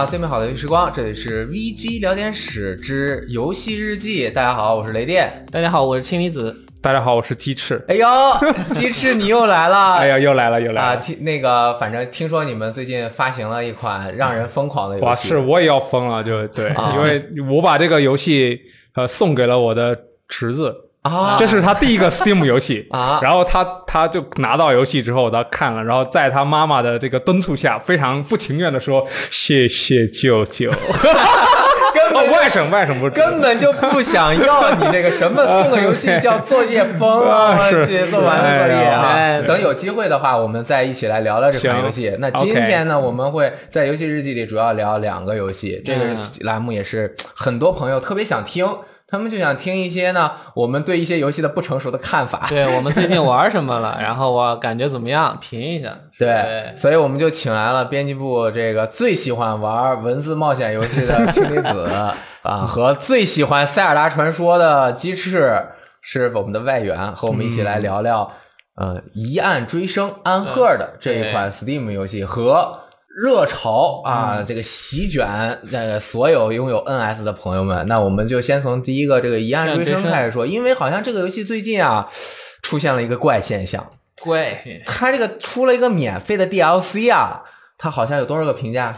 享最美好的游戏时光，这里是 VG 聊天室之游戏日记。大家好，我是雷电。大家好，我是氢离子。大家好，我是鸡翅。哎呦，鸡翅你又来了！哎呀，又来了，又来了啊！了。听那个，反正听说你们最近发行了一款让人疯狂的游哇，戏，是我也要疯了，就对，啊因为我把这个游戏呃送给了我的侄子，啊，这是他第一个 Steam 游戏 啊然后他他就拿到游戏之后，他看了，然后在他妈妈的这个敦促下，非常不情愿的说：“谢谢舅舅。”哦，根本外甥外甥不是根本就不想要你这个什么送个游戏叫作业疯啊！啊是去做完了作业啊！等有机会的话，我们再一起来聊聊这款行游戏。那今天呢，我们会在游戏日记里主要聊两个游戏。这个嗯栏目也是很多朋友特别想听，他们就想听一些呢我们对一些游戏的不成熟的看法。对我们最近玩什么了？然后我感觉怎么样？评一下。对，所以我们就请来了编辑部这个最喜欢玩文字冒险游戏的氢离子 啊，和最喜欢塞尔达传说的鸡翅，是我们的外援，和我们一起来聊聊、呃疑案追声安赫的这一款 Steam 游戏和。热潮啊，这个席卷呃所有拥有 NS 的朋友们。那我们就先从第一个这个一案追声疑案追声开始说，因为好像这个游戏最近啊出现了一个怪现象，对，它这个出了一个免费的 DLC 啊，它好像有多少个评价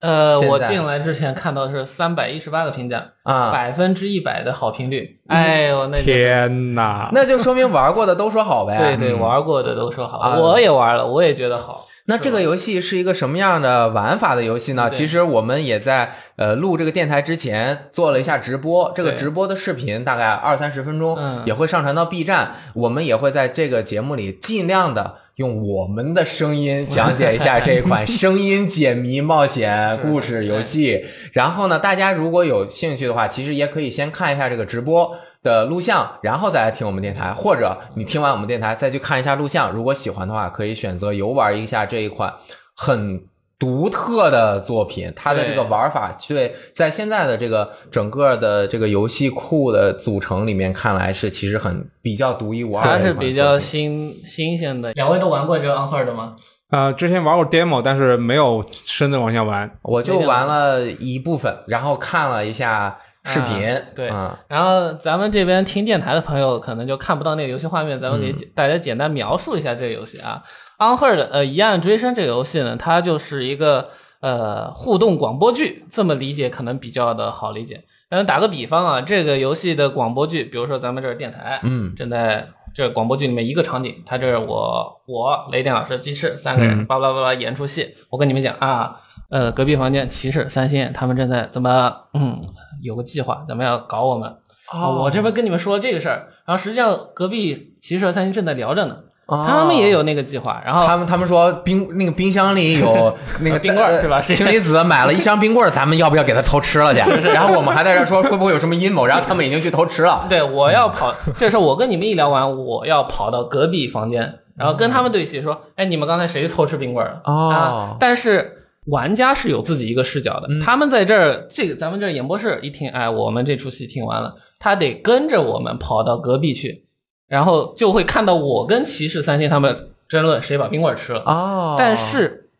呃，我进来之前看到是三百一十八个评价，啊？百分之一百的好评率。哎呦，那天哪！那就说明玩过的都说好呗。对对，嗯玩过的都说好，啊我也玩了，我也觉得好。那这个游戏是一个什么样的玩法的游戏呢？其实我们也在呃录这个电台之前做了一下直播，这个直播的视频大概二三十分钟，嗯也会上传到 B 站。我们也会在这个节目里尽量的用我们的声音讲解一下这一款 声音解谜冒险故事游戏。然后呢，大家如果有兴趣的话，其实也可以先看一下这个直播。的录像，然后再来听我们电台，或者你听完我们电台再去看一下录像。如果喜欢的话，可以选择游玩一下这一款很独特的作品。它的这个玩法，对，在现在的这个整个的这个游戏库的组成里面看来是其实很比较独一无二的它。是比较新新鲜的。两位都玩过这个 Unheard 吗？呃，之前玩过 demo，但是没有深的往下玩。我就玩了一部分，然后看了一下视频，啊对嗯然后咱们这边听电台的朋友可能就看不到那个游戏画面，咱们给大家简单描述一下这个游戏啊。u n h e r d 呃《一案追声》这个游戏呢，它就是一个呃互动广播剧，这么理解可能比较的好理解。但是打个比方啊，这个游戏的广播剧，比如说咱们这是电台，嗯。正在这广播剧里面一个场景，它这是我我雷电老师鸡翅三个人嗯。巴拉巴拉演出戏，我跟你们讲啊，呃，隔壁房间骑士三星他们正在怎么嗯有个计划，怎么样搞我们。啊我这边跟你们说这个事儿，然后实际上隔壁骑士和三星正在聊着呢，他们也有那个计划，然后他们他们说冰那个冰箱里有 那个冰棍儿是吧呃氢离子买了一箱冰棍儿，咱们要不要给他偷吃了去？然后我们还在这说会不会有什么阴谋，然后他们已经去偷吃了。对，我要跑，这时候我跟你们一聊完，我要跑到隔壁房间，然后跟他们对戏说，哎，你们刚才谁偷吃冰棍儿了？哦啊，但是玩家是有自己一个视角的，嗯他们在这儿，这个咱们这演播室一听，哎，我们这出戏听完了，他得跟着我们跑到隔壁去，然后就会看到我跟骑士三星他们争论谁把冰棍吃了。哦但是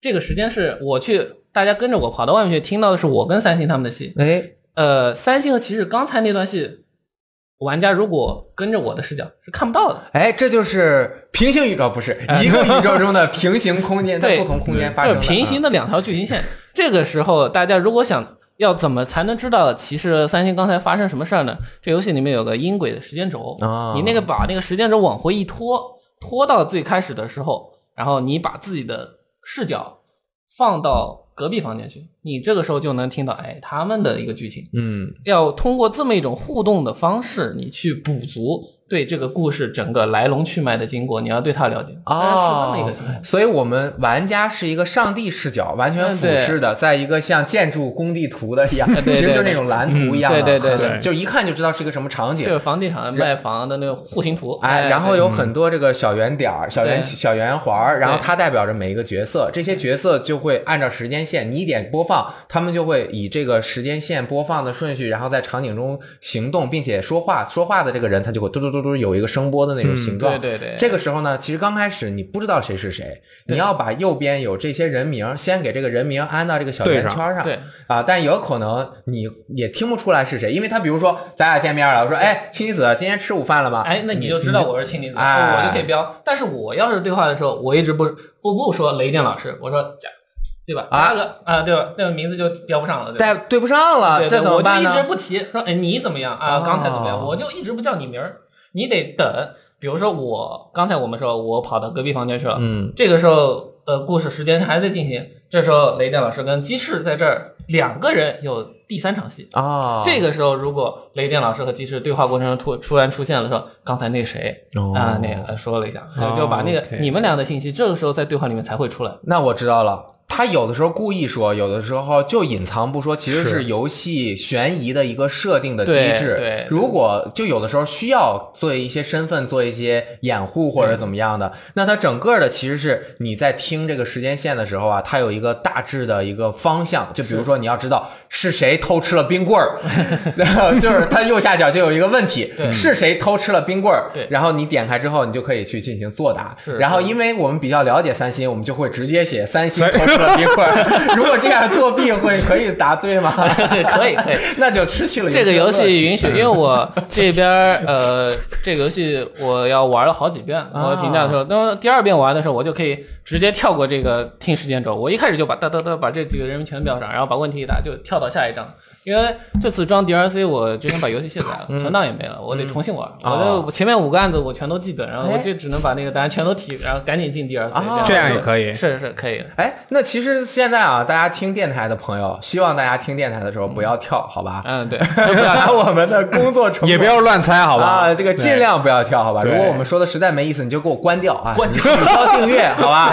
这个时间是我去，大家跟着我跑到外面去，听到的是我跟三星他们的戏。哎，呃，三星和骑士刚才那段戏，玩家如果跟着我的视角是看不到的。哎，这就是平行宇宙，不是一个宇宙 中的平行空间，在不同空间发生平行的两条剧情线。这个时候，大家如果想要怎么才能知道骑士三星刚才发生什么事儿呢？这游戏里面有个音轨的时间轴，啊你那个把那个时间轴往回一拖，拖到最开始的时候，然后你把自己的视角放到隔壁房间去，你这个时候就能听到，哎，他们的一个剧情。嗯要通过这么一种互动的方式，你去补足对这个故事整个来龙去脉的经过，你要对它了解。哦是这么一个情况。所以我们玩家是一个上帝视角，完全俯视的，在一个像建筑工地图的一样，对 对其实就是那种蓝图一样的，嗯对对对对就一看就知道是一个什么场景就。是房地产卖房的那个户型图，哎，然后有很多这个小圆点儿、小圆小圆环儿，然后它代表着每一个角色，这些角色就会按照时间线，你一点播放，他们就会以这个时间线播放的顺序，然后在场景中行动，并且说话。说话的这个人他就会嘟嘟嘟嘟嘟有一个声波的那种形状。对对对这个时候呢，其实刚开始你不知道谁是谁，你要把右边有这些人名，先给这个人名安到这个小圆圈上。对啊，但有可能你也听不出来是谁，因为他比如说咱俩见面了，我说哎，青离子今天吃午饭了吗？哎，那你就知道我是青离子，哎我就可以标。但是我要是对话的时候，我一直不不不说雷电老师，我说，对吧？啊啊，对吧？那个名字就标不上了，对吧？对不上了，这怎么办呢？我就一直不提，说哎你怎么样啊？哦刚才怎么样？我就一直不叫你名儿，你得等。比如说我刚才我们说我跑到隔壁房间去了，嗯，这个时候呃故事时间还在进行，这时候雷电老师跟鸡翅在这儿两个人有第三场戏。啊，这个时候，如果雷电老师和鸡翅对话过程中突突然出现了说，刚才那谁哦啊、那个说了一下，哦就把那个你们俩的信息，这个时候在对话里面才会出来。那我知道了。他有的时候故意说，有的时候就隐藏不说，其实是是游戏悬疑的一个设定的机制。对如果就有的时候需要做一些身份，做一些掩护或者怎么样的，那它整个的其实是你在听这个时间线的时候啊，它有一个大致的一个方向。就比如说你要知道是谁偷吃了冰棍儿，然 后就是它右下角就有一个问题，是谁偷吃了冰棍儿？对然后你点开之后，你就可以去进行作答。是然后因为我们比较了解三星，我们就会直接写三星偷吃了冰棍儿。如果这样作弊会可以答对吗？可 以可以，那就失去了这个游戏允许，因为为我这边呃，这个游戏我要玩了好几遍，啊 我评价的时候，那么第二遍玩的时候，我就可以直接跳过这个听时间轴。我一开始就把哒哒哒把这几个人名全标上，然后把问题一答就跳到下一章。因为这次装 DLC，我之前把游戏卸载了，存档也没了，我得重新玩。我哦的前面五个案子我全都记得，然后我哎就只能把那个答案全都提，然后赶紧进 DLC，啊这样就也可以是是可以的。哎，那其实现在啊，大家听电台的朋友，希望大家听电台的时候不要跳，好吧？嗯，对，不要拿我们的工作成本 也不要乱猜，好吧？啊，这个尽量不要跳，好吧？如果我们说的实在没意思，你就给我关掉啊，关掉取消订阅，好吧？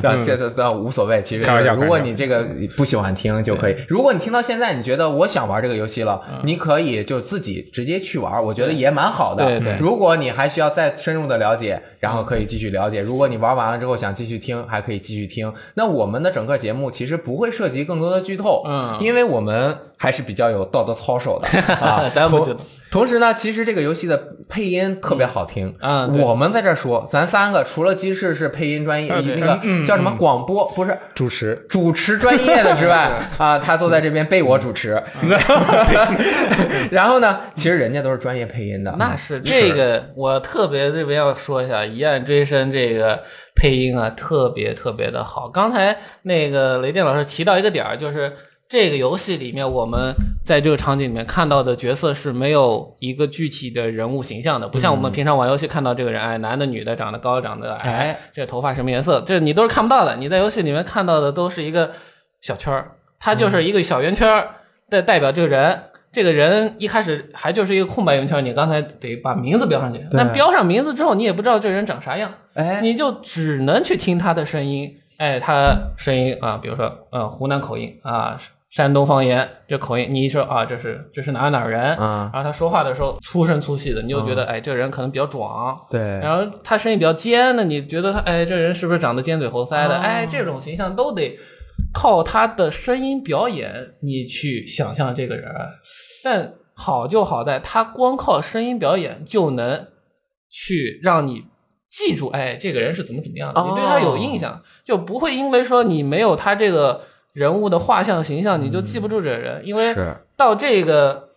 这这这无所谓，其实如果你这个不喜欢听就可以。如果你听到现在，你觉得我想玩这个游戏了，你可以就自己直接去玩，我觉得也蛮好的。对对如果你还需要再深入的了解，然后可以继续了解。如果你玩完了之后想继续听，还可以继续听。那我们的整个节目其实不会涉及更多的剧透，嗯因为我们还是比较有道德操守的啊。咱不知道同时呢，其实这个游戏的配音特别好听。嗯对我们在这儿说，咱三个除了鸡翅是配音专业，那个叫什么广播不是主持主持专业的之外 啊，他坐在这边被我主持。然后呢，其实人家都是专业配音的。那是这个，我特别这边要说一下《一案追身》这个配音啊，特别特别的好。刚才那个雷电老师提到一个点儿，就是这个游戏里面，我们在这个场景里面看到的角色是没有一个具体的人物形象的，不像我们平常玩游戏看到这个人，哎，男的、女的，长得高、长得矮哎，这头发什么颜色，这你都是看不到的。你在游戏里面看到的都是一个小圈儿，它就是一个小圆圈儿，代代表这个人。这个人一开始还就是一个空白圆圈，你刚才得把名字标上去。那标上名字之后，你也不知道这人长啥样，哎，你就只能去听他的声音。哎，他声音啊，比如说嗯湖南口音啊，山东方言这口音，你一说啊，这是这是哪哪儿人，嗯然后他说话的时候粗声粗气的，你就觉得、哎，这个人可能比较壮。对，然后他声音比较尖的，你觉得他哎，这人是不是长得尖嘴猴腮的？哦哎，这种形象都得靠他的声音表演，你去想象这个人。但好就好在他光靠声音表演就能去让你记住，哎，这个人是怎么怎么样的，哦你对他有印象，就不会因为说你没有他这个人物的画像形象，你就记不住这个人，因为是到这个，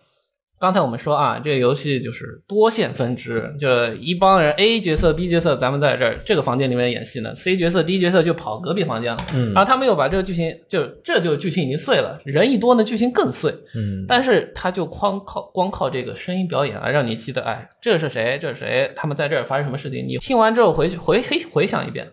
刚才我们说啊，这个游戏就是多线分支，就一帮人 A 角色、B 角色，咱们在这儿这个房间里面演戏呢，C 角色、D 角色就跑隔壁房间了。嗯然后他们又把这个剧情，就这就剧情已经碎了，人一多呢，剧情更碎。嗯，但是他就光靠光靠这个声音表演啊，让你记得，哎，这是谁？这是谁？他们在这儿发生什么事情？你听完之后回去回回回想一遍，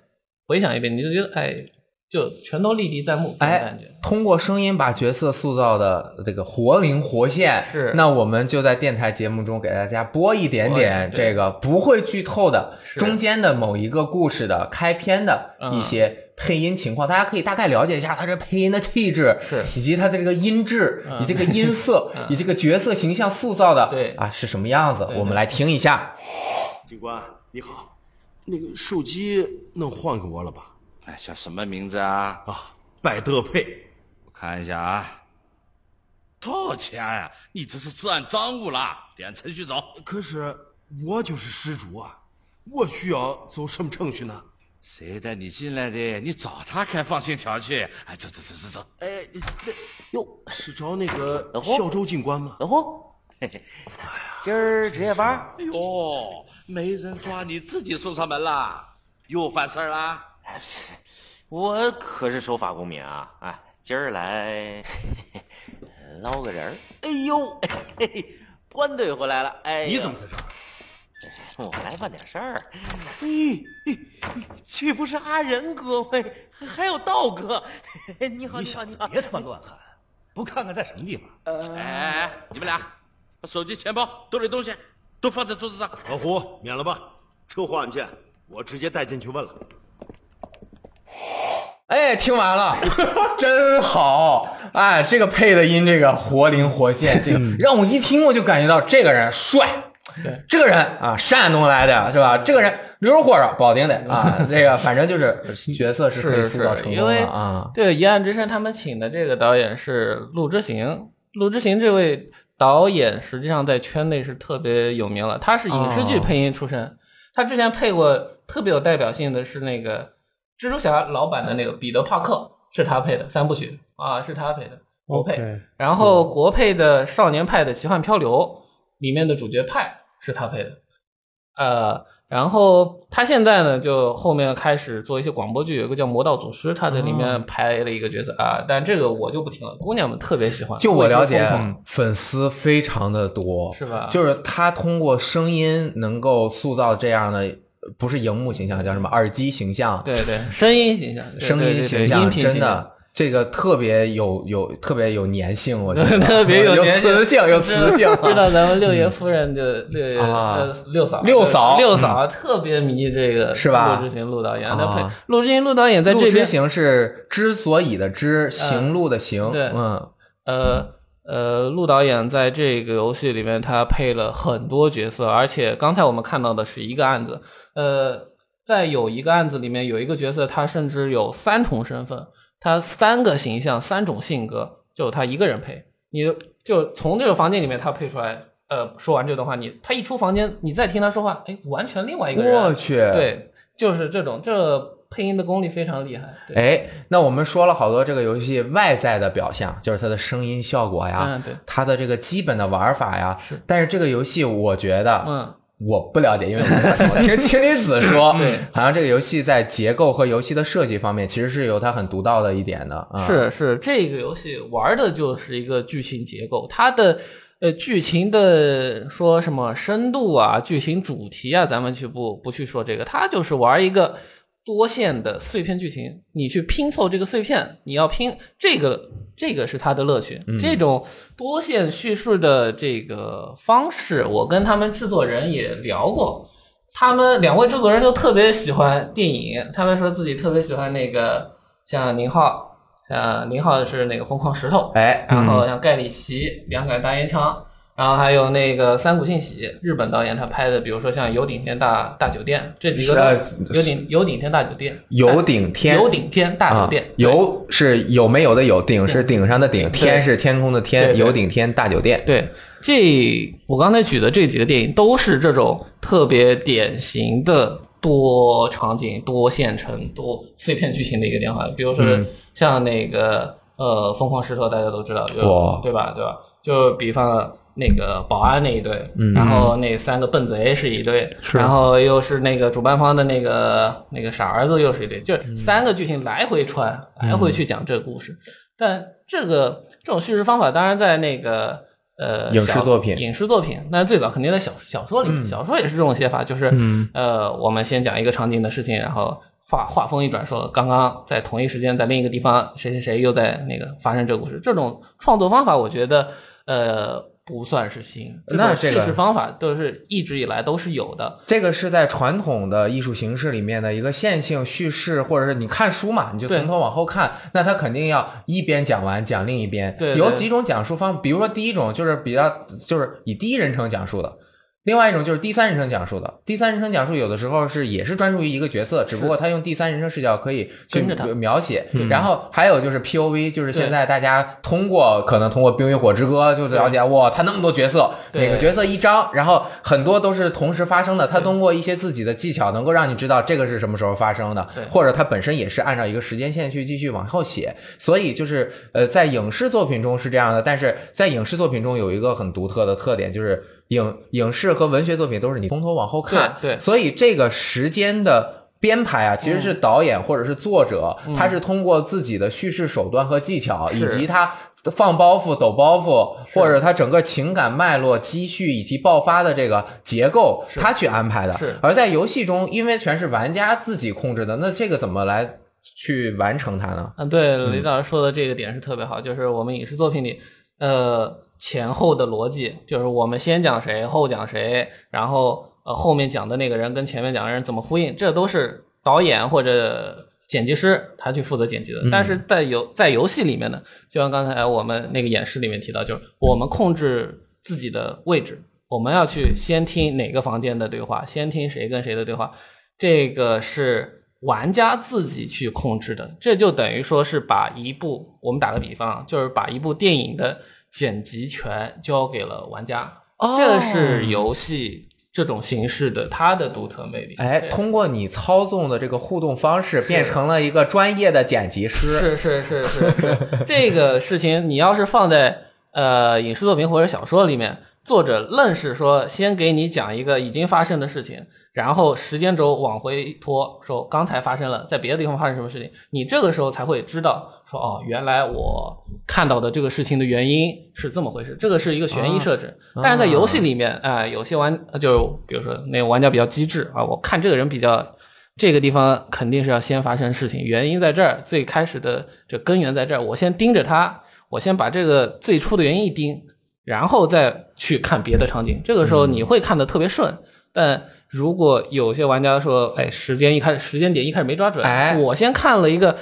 回想一遍，你就觉得，哎，就全都历历在目，哎感觉。通过声音把角色塑造的这个活灵活现，是。那我们就在电台节目中给大家播一点点这个不会剧透的中间的某一个故事的开篇的嗯。一些配音情况，大家可以大概了解一下他这配音的气质，是。以及他的这个音质，嗯。以这个音色，嗯。以这个角色形象塑造的，对。啊是什么样子，我们来听一下。警官你好，那个手机能换给我了吧？哎，叫什么名字啊？啊，百德佩。我看一下啊。多少钱呀、你这是治安赃物啦！点程序走。可是我就是失主啊，我需要走什么程序呢？谁带你进来的？你找他开放信条去。哎，走走走走走。哎，那哟，是找那个小周警官吗？老胡，嘿嘿，今儿值夜班？哎呦，没人抓你自己送上门了，又犯事儿啦？我可是守法公民啊！哎，今儿来捞个人儿。哎呦，嘿嘿，关队回来了。哎，你怎么在这儿？我来办点事儿。咦，这不是阿仁哥吗？还还有道哥。你好，你你好，你好。别他妈乱喊，不看看在什么地方？哎哎，哎你们俩把手机、钱包、兜里东西都放在桌子上。老胡，免了吧，车祸案件我直接带进去问了。哎，听完了，真好！哎，这个配的音，这个活灵活现，这个让我一听我就感觉到这个人帅，这个人啊，山东来的是吧？这个人溜火烧保定的啊，这个反正就是角色是可以是塑造成功是因为的啊。对，《一案之声》他们请的这个导演是陆之行，陆之行这位导演实际上在圈内是特别有名了，他是影视剧配音出身，他之前配过特别有代表性的是那个蜘蛛侠老版的那个彼得帕克，是他配的三部曲啊，是他配的国配。然后国配的《少年派的奇幻漂流》里面的主角派是他配的，呃，然后他现在呢，就后面开始做一些广播剧，有个叫《魔道祖师》，他在里面拍了一个角色啊，但这个我就不听了，姑娘们特别喜欢。就我了解粉丝非常的多，是吧就是他通过声音能够塑造这样的，不是荧幕形象，叫什么？耳机形象，对对，声音形象，声音形象真的。这个特别有有特别有粘性，我觉得。特别有磁性，有磁性。知道咱们六爷夫人就六爷六嫂六嫂。六嫂特别迷这个是吧？陆之行陆导演，他陆之行陆导演在这边之行是之所以的之，行路的行。对。嗯，呃呃，陆导演在这个游戏里面，他配了很多角色，而且刚才我们看到的是一个案子，呃，在有一个案子里面有一个角色，他甚至有三重身份，他三个形象、三种性格，就他一个人配，你就从这个房间里面他配出来。呃，说完这段话，你他一出房间，你再听他说话，哎，完全另外一个人。我去，，对，就是这种，这配音的功力非常厉害。对，哎，那我们说了好多这个游戏外在的表象，就是它的声音效果呀，嗯，对，它的这个基本的玩法呀。是但是这个游戏我觉得，嗯，我不了解，因为我 听青离子说，对，好像这个游戏在结构和游戏的设计方面，其实是有它很独到的一点的啊。是是，这个游戏玩的就是一个剧情结构，它的呃剧情的说什么深度啊、剧情主题啊，咱们去不不去说这个，它就是玩一个多线的碎片剧情，你去拼凑这个碎片，你要拼这个，这个是它的乐趣。这种多线叙事的这个方式，我跟他们制作人也聊过。他们两位制作人就特别喜欢电影，他们说自己特别喜欢那个像宁浩，像宁浩是那个疯狂石头，哎，然后像盖里奇两杆大烟枪，然后还有那个三谷幸喜，日本导演他拍的，比如说像有顶天大大酒店这几个有顶有顶天大酒店，有顶天有顶天大酒店啊，，有是有没有的有，顶是顶上的顶，天是天空的天，对有顶天大酒店。对，这我刚才举的这几个电影都是这种特别典型的多场景、多线程、多碎片剧情的一个电话。比如说嗯像那个呃《疯狂石头》，大家都知道，就对吧？对吧？就比方那个保安那一队，嗯。然后那三个笨贼是一队，然后又是那个主办方的那个那个傻儿子又是一队，就是三个剧情来回穿，来回去讲这个故事。但这个这种叙事方法，当然在那个呃影视作品。影视作品，那最早肯定在小小说里小说也是这种写法，就是、嗯。呃，我们先讲一个场景的事情，然后话话锋一转说，刚刚在同一时间在另一个地方，谁谁谁又在那个发生这个故事。这种创作方法，我觉得呃不算是新，那这个叙事方法都是一直以来都是有的。这个是在传统的艺术形式里面的一个线性叙事，或者是你看书嘛，你就从头往后看，那他肯定要一边讲完讲另一边。对对有几种讲述方，比如说第一种就是比较就是以第一人称讲述的，另外一种就是第三人称讲述的，第三人称讲述有的时候是也是专注于一个角色，只不过他用第三人称视角可以去跟着他。描写。然后还有就是 POV，就是现在大家通过可能通过《冰与火之歌》就了解哇，他那么多角色，每个角色一张，然后很多都是同时发生的。他通过一些自己的技巧，能够让你知道这个是什么时候发生的，或者他本身也是按照一个时间线去继续往后写。所以就是呃，在影视作品中是这样的，但是在影视作品中有一个很独特的特点，就是影影视和文学作品都是你从头往后看，对对。所以这个时间的编排啊，其实是导演或者是作者，他是通过自己的叙事手段和技巧，以及他放包袱、抖包袱，或者他整个情感脉络、积蓄以及爆发的这个结构，他去安排的。是。而在游戏中，因为全是玩家自己控制的，那这个怎么来去完成它呢？嗯，对，李老师说的这个点是特别好，就是我们影视作品里，呃，前后的逻辑，就是我们先讲谁，后讲谁，然后呃后面讲的那个人跟前面讲的人怎么呼应，这都是导演或者剪辑师他去负责剪辑的。但是在游在游戏里面呢，就像刚才我们那个演示里面提到，就是我们控制自己的位置，我们要去先听哪个房间的对话，先听谁跟谁的对话，这个是玩家自己去控制的，这就等于说是把一部，我们打个比方啊，就是把一部电影的剪辑权交给了玩家，哦这是游戏这种形式的它的独特魅力。哎，通过你操纵的这个互动方式，变成了一个专业的剪辑师。是是是是是，这个事情你要是放在呃影视作品或者小说里面，作者愣是说先给你讲一个已经发生的事情，然后时间轴往回拖，说刚才发生了，在别的地方发生什么事情，你这个时候才会知道说哦，原来我看到的这个事情的原因是这么回事，这个是一个悬疑设置。但是在游戏里面，哎、有些玩就比如说那个玩家比较机智啊，我看这个人比较。这个地方肯定是要先发生事情，原因在这儿，最开始的这根源在这儿，我先盯着它，我先把这个最初的原因一盯，然后再去看别的场景。这个时候你会看得特别顺，但如果有些玩家说，哎，时间一开始时间点一开始没抓准，哎我先看了一个。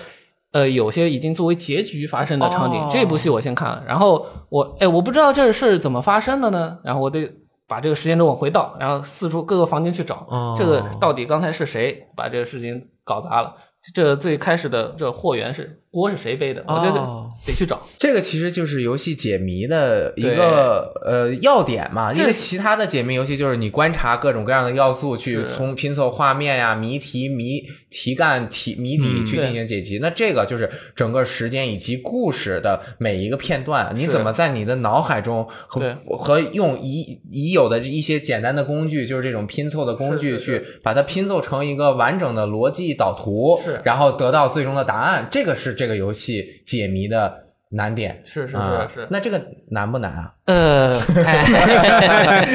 呃，有些已经作为结局发生的场景，哦这部戏我先看了，然后我，哎，我不知道这是怎么发生的呢？然后我得把这个时间轴往回倒，然后四处各个房间去找，哦这个到底刚才是谁把这个事情搞砸了？这最开始的这货源是锅是谁背的？我觉得哦得去找。这个其实就是游戏解谜的一个呃要点嘛，因为其他的解谜游戏就是你观察各种各样的要素，去从拼凑画面呀、谜题、谜题干、题谜底嗯去进行解析。那这个就是整个时间以及故事的每一个片段，你怎么在你的脑海中和和用已已有的一些简单的工具，就是这种拼凑的工具，去把它拼凑成一个完整的逻辑导图，是然后得到最终的答案。这个是这个游戏解谜的难点。是是啊是是，那这个难不难啊？呃，哎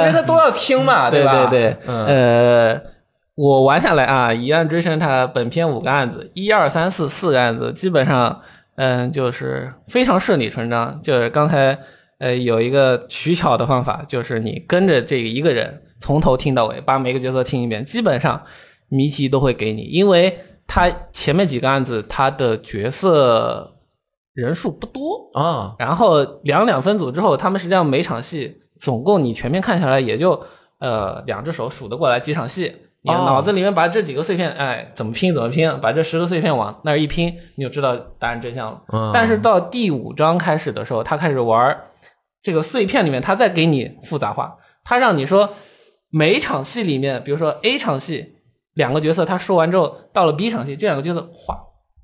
因为他都要听嘛，对吧？对对，嗯，呃，我玩下来啊，《疑案追声》它本片五个案子，一二三四四个案子，基本上嗯就是非常顺理成章。就是刚才呃有一个取巧的方法，就是你跟着这一个人从头听到尾，把每个角色听一遍，基本上谜题都会给你，因为他前面几个案子他的角色人数不多，啊，然后两两分组之后，他们实际上每场戏总共你全面看下来也就呃两只手数得过来几场戏。你哦。脑子里面把这几个碎片，哎，怎么拼怎么拼，把这十个碎片往那儿一拼，你就知道答案真相了。嗯。但是到第五章开始的时候，他开始玩儿这个碎片里面，他再给你复杂化，他让你说每场戏里面，比如说 A 场戏两个角色，他说完之后，到了 B 场戏，这两个角色哗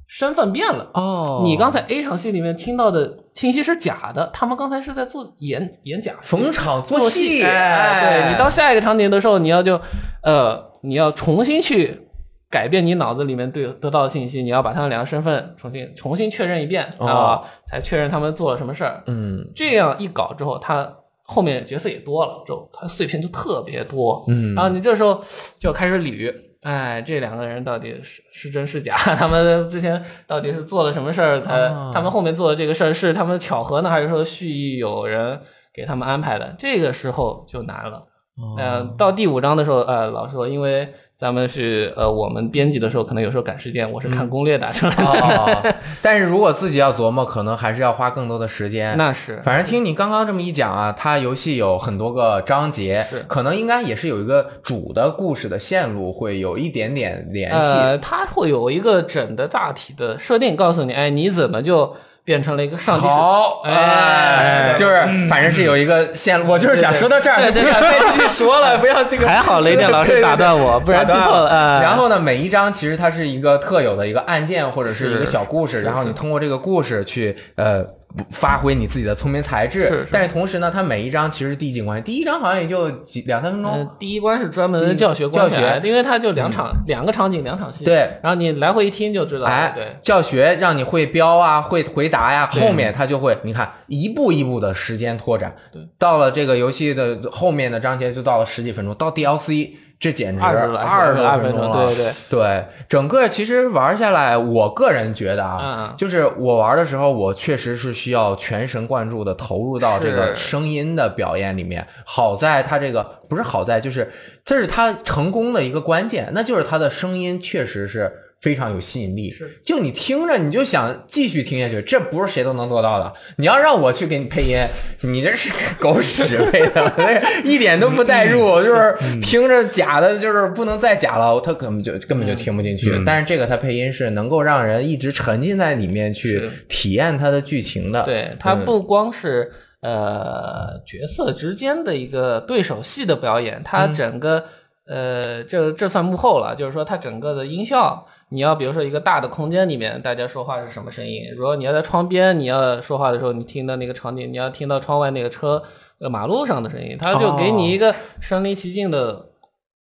身份变了。哦，你刚才 A 场戏里面听到的信息是假的，他们刚才是在做演演假逢场作戏，哎，对你到下一个场景的时候，你要就呃，你要重新去改变你脑子里面对得到的信息，你要把他们两个身份重新重新确认一遍啊、哦才确认他们做了什么事儿。嗯这样一搞之后，他后面角色也多了，之后他碎片就特别多，嗯然后你这时候就开始捋，哎，这两个人到底是是真是假？他们之前到底是做了什么事儿？他、哦他们后面做的这个事儿是他们巧合呢，还是说蓄意有人给他们安排的？这个时候就难了。嗯呃，到第五章的时候，呃，老实说，因为咱们是呃，我们编辑的时候，可能有时候赶时间，我是看攻略打出来的。哦，但是如果自己要琢磨，可能还是要花更多的时间。那是，反正听你刚刚这么一讲啊，它游戏有很多个章节，是可能应该也是有一个主的故事的线路会有一点点联系。呃，它会有一个整的大体的设定，告诉你，哎，你怎么就变成了一个上帝视？好，哎就是反正是有一个线路，我就是想说到这儿，对对对不要继续说了，不要这个。还好雷电老师打断我，不然就错了。哎。然后呢，每一章其实它是一个特有的一个案件或者是一个小故事，然后你通过这个故事去呃发挥你自己的聪明才智。是是。但是同时呢，它每一章其实递进关系，第一章好像也就几两三分钟。嗯，第一关是专门的教学教学。嗯因为它就两场、两个场景两场戏，对。然后你来回一听就知道了，哎，对，教学让你会标啊，会回答呀，对后面它就会，你看一步一步的时间拓展，对，到了这个游戏的后面的章节就到了十几分钟，到 DLC 这简直20来二十来分钟了，对对对，整个其实玩下来，我个人觉得啊，就是我玩的时候，我确实是需要全神贯注的投入到这个声音的表演里面。好在它这个不是好在，就是这是它成功的一个关键，那就是它的声音确实是。非常有吸引力，是就你听着你就想继续听下去，这不是谁都能做到的。你要让我去给你配音，你这是狗屎配的，一点都不带入，就是听着假的，就是不能再假了，他根本就根本就听不进去。但是这个他配音是能够让人一直沉浸在里面去体验它的剧情的。对，它嗯不光是、呃角色之间的一个对手戏的表演，嗯它整个、呃这这算幕后了，就是说它整个的音效，你要比如说一个大的空间里面，大家说话是什么声音？如果你要在窗边，你要说话的时候，你听到那个场景，你要听到窗外那个车。呃，马路上的声音，它就给你一个身临其境的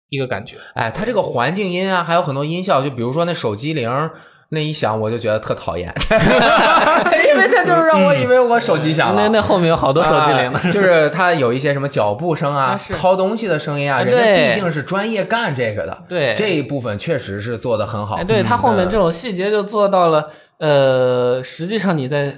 一个感觉。哎，它这个环境音啊，还有很多音效，就比如说那手机铃那一响，我就觉得特讨厌，因为他就是让我以为我手机响了。那那后面有好多手机铃呢，啊 就是他有一些什么脚步声啊、掏东西的声音啊，啊人家毕竟是专业干这个的，对这一部分确实是做的很好。哎，对，他后面这嗯种细节就做到了。呃，实际上你在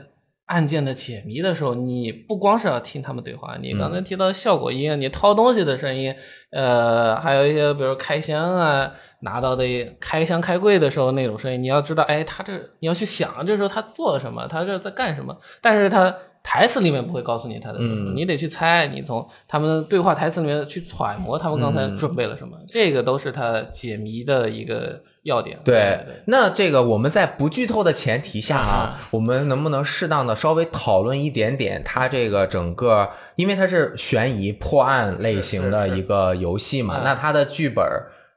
案件的解谜的时候，你不光是要听他们对话，你刚才提到效果音，你掏东西的声音，呃，还有一些比如开箱啊。拿到的开箱开柜的时候那种声音，你要知道，哎，他这你要去想，这时候他做了什么，他这在干什么，但是他台词里面不会告诉你他的，嗯你得去猜，你从他们对话台词里面去揣摩他们刚才准备了什么，这个都是他解谜的一个要点。对对，那这个我们在不剧透的前提下啊，我们能不能适当的稍微讨论一点点他这个整个，因为它是悬疑破案类型的一个游戏嘛，嗯那它的剧本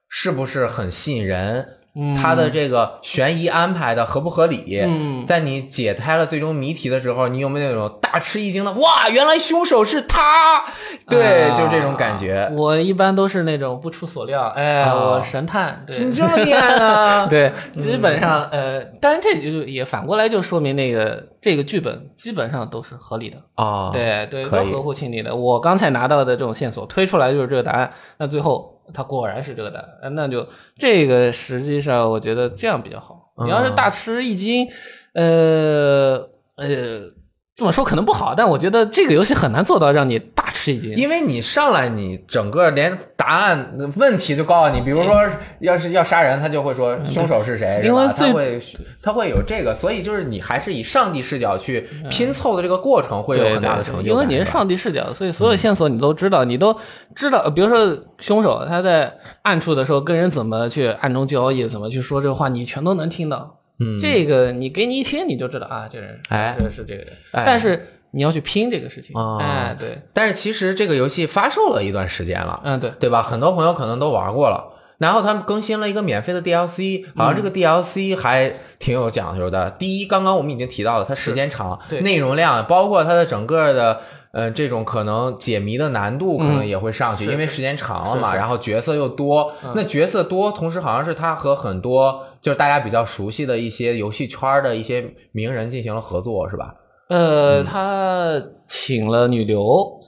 是不是很吸引人？嗯它的这个悬疑安排的合不合理？嗯在你解开了最终谜题的时候，你有没有那种大吃一惊的？哇，原来凶手是他！对，啊就这种感觉。我一般都是那种不出所料，哎，啊我神探，对，你这么厉害呢？对，基本上呃，当然这就也反过来就说明那个这个剧本基本上都是合理的，啊，对对，都合乎情理的。我刚才拿到的这种线索推出来就是这个答案，那最后它果然是这个答案，呃那就这个实际上我觉得这样比较好。你要是嗯大吃一惊，呃呃。这么说可能不好，但我觉得这个游戏很难做到让你大吃一惊。因为你上来你整个连答案问题就告诉你，比如说要是要杀人，他就会说凶手是谁？因为他会他会有这个，所以就是你还是以上帝视角去拼凑的这个过程会有很大的成就感。因为你是上帝视角，所以所有线索你都知道，你都知道。呃比如说凶手他在暗处的时候跟人怎么去暗中交易，怎么去说这个话，你全都能听到。嗯，这个你给你一听，你就知道啊，这人哎这是这个人。哎但是你要去拼这个事情，啊哎，对，但是其实这个游戏发售了一段时间了，嗯，对，对吧？很多朋友可能都玩过了。然后他们更新了一个免费的 DLC，好像这个嗯 DLC 还挺有讲究的。第一，刚刚我们已经提到了，它时间长，对内容量，包括它的整个的。呃，这种可能解谜的难度可能也会上去，是因为时间长了嘛，然后角色又多。那角色多，同时好像是它和很多就是大家比较熟悉的一些游戏圈的一些名人进行了合作，是吧？呃，他请了女流，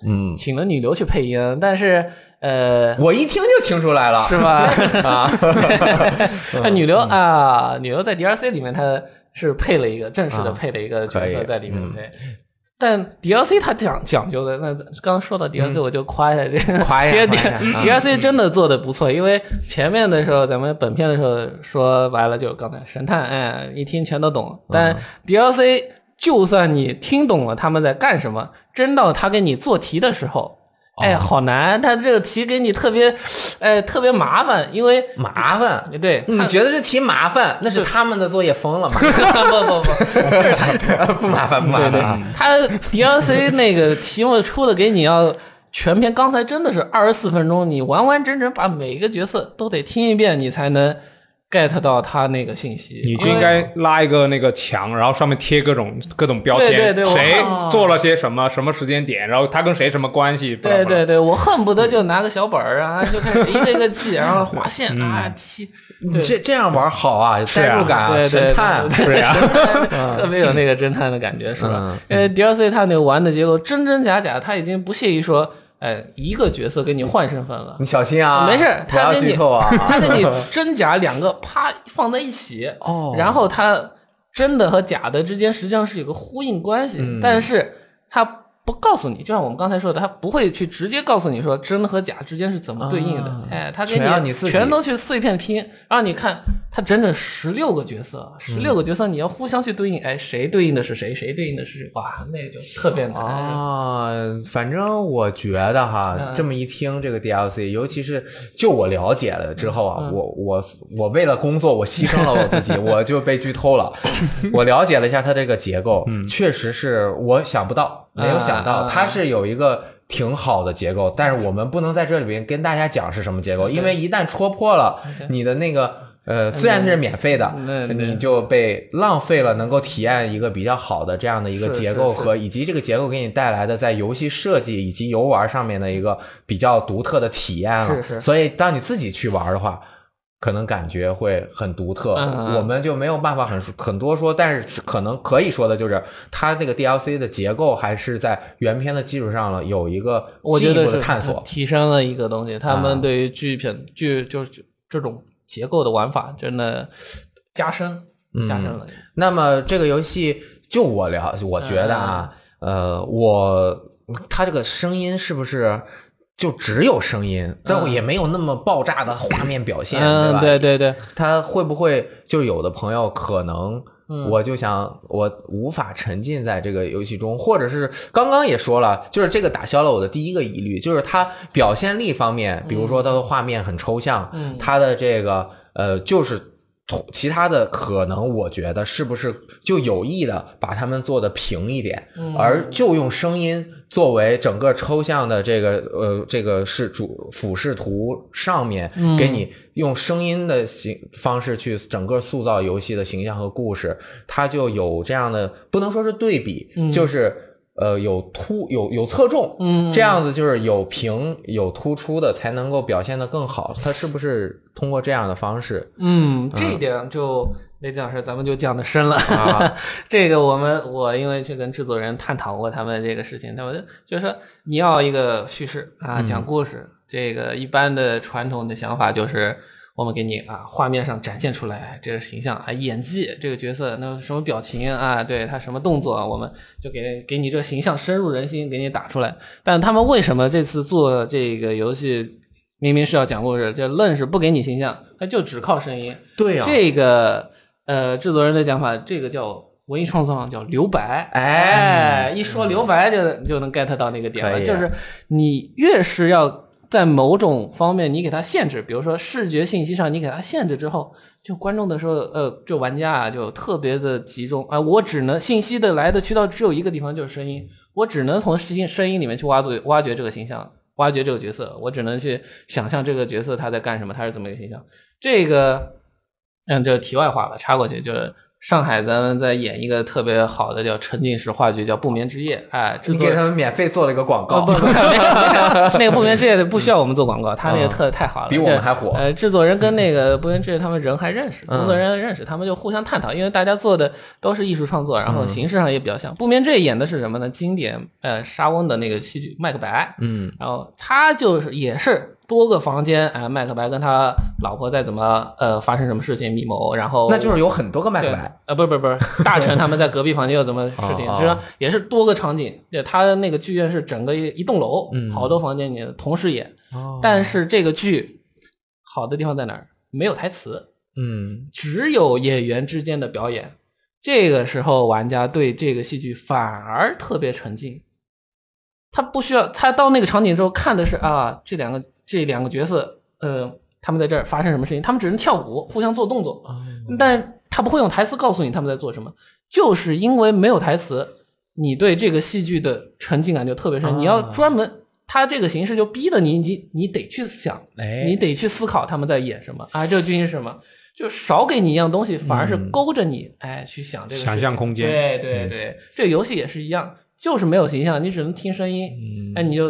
嗯，请了女流去配音，但是呃，我一听就听出来了，是吧？啊，那女流啊，女流在 D R C 里面她是配了一个正式的啊配了一个角色在里面，嗯。对，但 DLC 它讲讲究的，那刚刚说到 DLC，、我就夸一下这个，嗯夸一下 DLC 真的做的不错，因为前面的时候咱们本片的时候说白了，就刚才神探，哎，一听全都懂，但嗯。DLC 就算你听懂了他们在干什么，真到他给你做题的时候。哎，哦好难！他这个题给你特别，哎，特别麻烦，因为麻烦。对，你觉得这题麻烦，那是他们的作业疯了吗？不 不不，不麻烦，不麻烦啊。，他 DLC 那个题目出的给你要全篇，刚才真的是二十四分钟，你完完整整把每一个角色都得听一遍，你才能 get 到他那个信息。你就应该拉一个那个墙，然后上面贴各种各种标签，对对对谁哦做了些什么，什么时间点，然后他跟谁什么关系？对对对，我恨不得就拿个小本儿啊，就开始一个一个记，然后划线啊，踢，你这这样玩好啊，有代入感对对神探。对是呀，特别有那个侦探的感觉，是吧嗯？因为 DLC 他那个玩的结构真真假假，他已经不屑于说，哎，一个角色给你换身份了你。小心啊！没事，他给你，啊！他给你 真假两个啪放在一起，哦然后他真的和假的之间实际上是有个呼应关系，嗯但是他不告诉你，就像我们刚才说的，他不会去直接告诉你说真和假之间是怎么对应的，啊哎，他给全你全都去碎片拼，让你看他整整十六个角色，十六个角色你要互相去对应，哎，谁对应的是谁，谁对应的是谁，哇，那就特别难。啊，反正我觉得哈，嗯这么一听这个 DLC，尤其是就我了解了之后啊，嗯我我我为了工作，我牺牲了我自己，我就被剧透了。我了解了一下它这个结构，确实是我想不到，没有想到它是有一个。挺好的结构，但是我们不能在这里边跟大家讲是什么结构，因为一旦戳破了 你的那个呃，虽然这是免费的，你就被浪费了能够体验一个比较好的这样的一个结构和以及这个结构给你带来的在游戏设计以及游玩上面的一个比较独特的体验了。是是所以当你自己去玩的话，可能感觉会很独特。我们就没有办法很很多说，但是可能可以说的就是它这个 DLC 的结构还是在原片的基础上了有一个进一步的探索。提升了一个东西。他啊们对于剧品剧就是这种结构的玩法，真的加深嗯加深了。那么这个游戏，就我了，我觉得啊，呃，我它这个声音是不是就只有声音，但也没有那么爆炸的画面表现，对嗯，吧？对对对，它会不会就有的朋友可能，嗯我就想我无法沉浸在这个游戏中，或者是刚刚也说了，就是这个打消了我的第一个疑虑，就是它表现力方面，比如说它的画面很抽象，嗯它的这个呃就是。同其他的可能，我觉得是不是就有意的把它们做的平一点，嗯而就用声音作为整个抽象的这个呃这个是主俯视图上面嗯给你用声音的形方式去整个塑造游戏的形象和故事，它就有这样的不能说是对比，嗯就是呃有突有有侧重，嗯这样子就是有平有突出的才能够表现得更好。它是不是通过这样的方式？嗯，这一点就雷迪老师，咱们就讲的深了。啊 这个我们我因为去跟制作人探讨过他们这个事情，他们就说你要一个叙事啊，讲故事。这个一般的传统的想法就是。我们给你啊，画面上展现出来这个形象啊，演技这个角色那什么表情啊，对他什么动作啊，我们就给给你这个形象深入人心，给你打出来。但他们为什么这次做这个游戏，明明是要讲故事，就愣是不给你形象，他就只靠声音？对呀、这个呃，制作人的讲法，这个叫文艺创作，叫留白。哎一说留白就就能 get 到那个点了，就是你越是要在某种方面你给它限制，比如说视觉信息上你给它限制之后，就观众的时候，呃，就玩家啊就特别的集中啊、我只能信息的来的渠道只有一个地方，就是声音，我只能从声音声音里面去挖掘挖掘这个形象。挖掘这个角色，我只能去想象这个角色他在干什么，他是怎么一个形象。这个嗯，就题外话了，插过去就是上海咱们在演一个特别好的叫沉浸式话剧，叫《不眠之夜》。哎，制作你给他们免费做了一个广告，哦不不，没事没事，那个《不眠之夜》不需要我们做广告，他那个特太好了，比我们还火呃，制作人跟那个《不眠之夜》他们人还认识，嗯工作人员认识，他们就互相探讨，因为大家做的都是艺术创作，然后形式上也比较像。不眠之夜》演的是什么呢？经典呃莎翁的那个戏剧《麦克白》。嗯然后他就是也是多个房间，哎，麦克白跟他老婆在怎么呃发生什么事情密谋，然后那就是有很多个麦克白。呃，不是不是不是，大臣他们在隔壁房间又怎么 事情，哦哦实际上也是多个场景。对，他的那个剧院是整个一一栋楼，嗯好多房间你同时演。哦但是这个剧好的地方在哪儿？没有台词，嗯只有演员之间的表演。这个时候，玩家对这个戏剧反而特别沉浸。他不需要，他到那个场景之后看的是啊，这两个这两个角色，呃，他们在这儿发生什么事情？他们只能跳舞，互相做动作，但他不会用台词告诉你他们在做什么。就是因为没有台词，你对这个戏剧的沉浸感就特别深。啊你要专门，他这个形式就逼得你，你你得去想，哎你得去思考他们在演什么啊，这个剧情是什么。就少给你一样东西，反而是嗯勾着你，哎，去想这个想象空间对对对，这个游戏也是一样，就是没有形象，你只能听声音，嗯哎，你就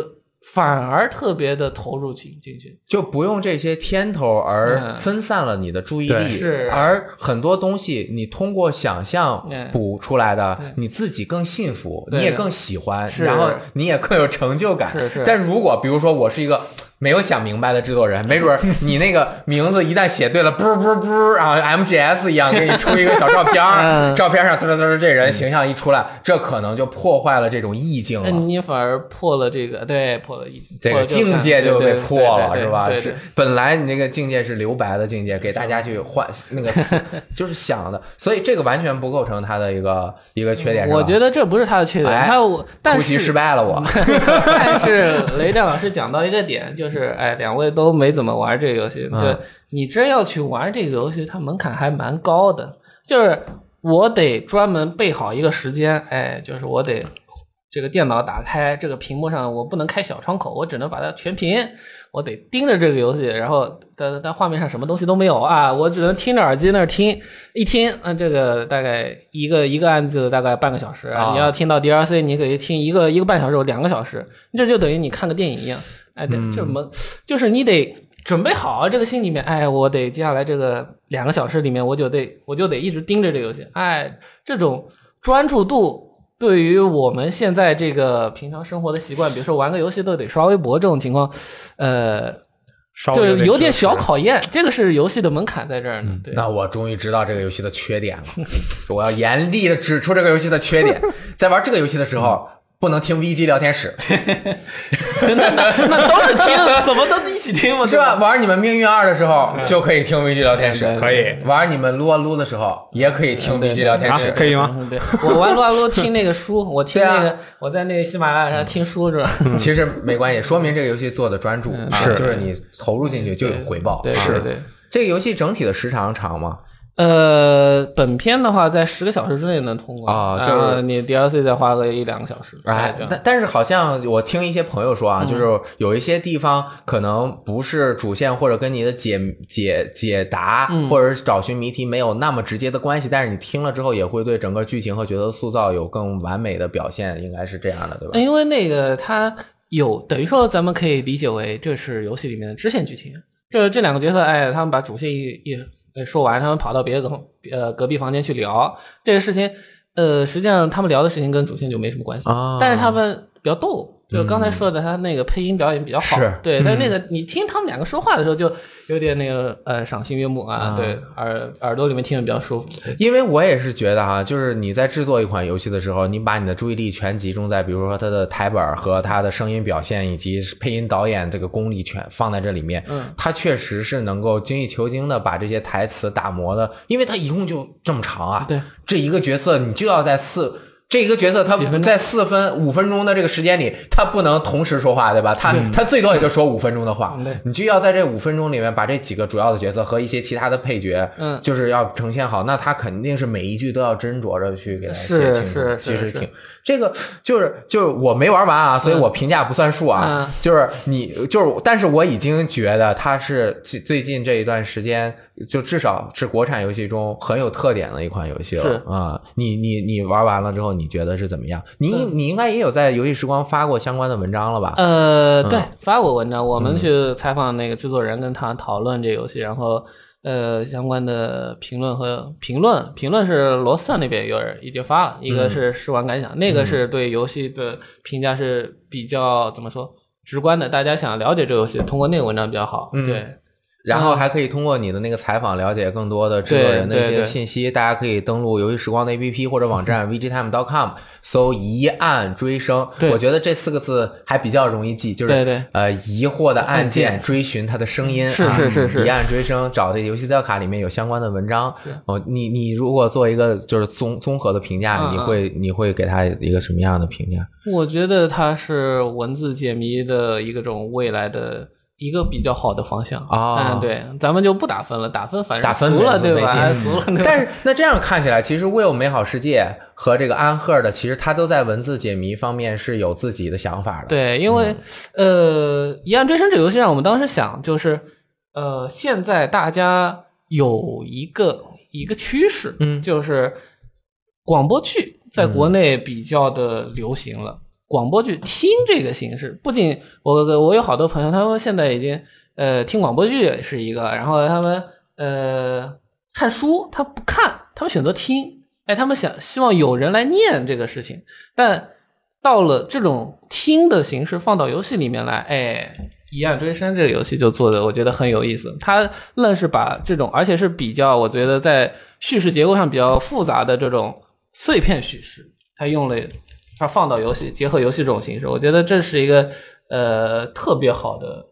反而特别的投入进进去。就不用这些天头而嗯分散了你的注意对力，是而很多东西你通过想象嗯补出来的对，你自己更幸福，你也更喜欢，然后你也更有成就感。是是但如果比如说我是一个。没有想明白的制作人，没准儿你那个名字一旦写对了，不不不，然后 MGS 一样给你出一个小照片 照片上嘚嘚嘚这人形象一出来，这可能就破坏了这种意境了。那你反而破了这个，对，破了意境这个境界就被破了，是吧？本来你那个境界是留白的境界，给大家去换那个 就是想的，所以这个完全不构成他的一个一个缺点。我觉得得这不是他的缺点，哎他我但是失败了，我 但是雷电老师讲到一个点，就是哎，两位都没怎么玩这个游戏，嗯。对你真要去玩这个游戏，它门槛还蛮高的，就是我得专门备好一个时间，哎，就是我得这个电脑打开，这个屏幕上我不能开小窗口，我只能把它全屏，我得盯着这个游戏，然后但但画面上什么东西都没有啊，我只能听着耳机那儿听，一听，嗯、这个大概一个一个案子大概半个小时啊你要听到 DLC，你可以听一个一个半小时，两个小时，这就等于你看个电影一样，哎，对，这么就是你得准备好这个心里面，哎，我得接下来这个两个小时里面，我就得我就得一直盯着这个游戏，哎，这种专注度。对于我们现在这个平常生活的习惯，比如说玩个游戏都得刷微博这种情况，呃，稍微就是有点小考验。这个是游戏的门槛在这儿呢。对，那我终于知道这个游戏的缺点了，我要严厉的指出这个游戏的缺点。在玩这个游戏的时候，不能听 VG 聊天室，那那都是听，怎么都一起听嘛，是吧？？玩你们命运二的时候就可以听 VG 聊天室，可以玩你们撸啊撸的时候也可以听 VG 聊天啊室，可以吗？嗯，对，我玩撸啊撸听那个书，我听那个，我在那个喜马拉雅上听书是吧？其实没关系，说明这个游戏做的专注，啊是就是你投入进去就有回报。对是对对。这个游戏整体的时长长吗？呃，本片的话在十个小时之内能通关啊就是你 DLC 再花个一两个小时。哎但但是好像我听一些朋友说啊，嗯就是有一些地方可能不是主线或者跟你的解解解答嗯或者是找寻谜题没有那么直接的关系，但是你听了之后也会对整个剧情和角色塑造有更完美的表现，应该是这样的，对吧？因为那个它有等于说咱们可以理解为这是游戏里面的支线剧情。这这两个角色，哎，他们把主线一一呃说完，他们跑到别的呃隔壁房间去聊这个事情。呃，实际上他们聊的事情跟主线就没什么关系，啊但是他们比较逗。就是刚才说的，他那个配音表演比较好，是对，但那个你听他们两个说话的时候，就有点那个呃赏心悦目啊，啊对，耳耳朵里面听着比较舒服。因为我也是觉得哈，就是你在制作一款游戏的时候，你把你的注意力全集中在，比如说它的台本儿和它的声音表现，以及配音导演这个功力全放在这里面，嗯，它确实是能够精益求精的把这些台词打磨的，因为它一共就这么长啊，对，这一个角色你就要在四。这一个角色，他在四分五分钟的这个时间里，他不能同时说话，对吧？他他最多也就说五分钟的话你就要在这五分钟里面把这几个主要的角色和一些其他的配角，嗯就是要呈现好。那他肯定是每一句都要斟酌着去给他写是清楚。其实挺这个就是就是我没玩完啊，所以我评价不算数啊。嗯就是你就是，但是我已经觉得他是最最近这一段时间，就至少是国产游戏中很有特点的一款游戏了是啊。你你你玩完了之后，你觉得是怎么样？你嗯你应该也有在游戏时光发过相关的文章了吧？呃，对嗯，发过文章，我们去采访那个制作人，跟他讨论这游戏，然后呃相关的评论和评论，评论是罗斯特那边有人已经发了，一个是试玩感想，那个是对游戏的评价是比较怎么说直观的，大家想了解这个游戏，通过那个文章比较好。嗯对，然后还可以通过你的那个采访了解更多的制作人的一些信息。大家可以登录游戏时光的 APP 或者网站 VGTime.com 搜“疑案追声”。我觉得这四个字还比较容易记，就是呃疑惑的案案件件追寻它的声音。是啊是是是疑案追声，找这个游戏资料卡里面有相关的文章。哦，你你如果做一个就是综综合的评价，嗯你会你会给他一个什么样的评价？我觉得它是文字解谜的一个种未来的一个比较好的方向。哦嗯，对，咱们就不打分了，打分反正打分俗 了，对吧？但是那这样看起来，其实《Will 美好世界》和这个安赫的，其实他都在文字解谜方面是有自己的想法的。，对，因为、呃，《一案追声》这个游戏让我们当时想，就是呃，现在大家有一个一个趋势，嗯。就是广播剧在国内比较的流行了。广播剧听这个形式，不仅我我有好多朋友，他们现在已经呃听广播剧是一个，然后他们呃看书他不看，他们选择听，哎，他们想希望有人来念这个事情，但到了这种听的形式放到游戏里面来，哎，《一案追身》这个游戏就做的我觉得很有意思，它愣是把这种而且是比较我觉得在叙事结构上比较复杂的这种碎片叙事，它用了它放到游戏结合游戏这种形式，我觉得这是一个呃特别好的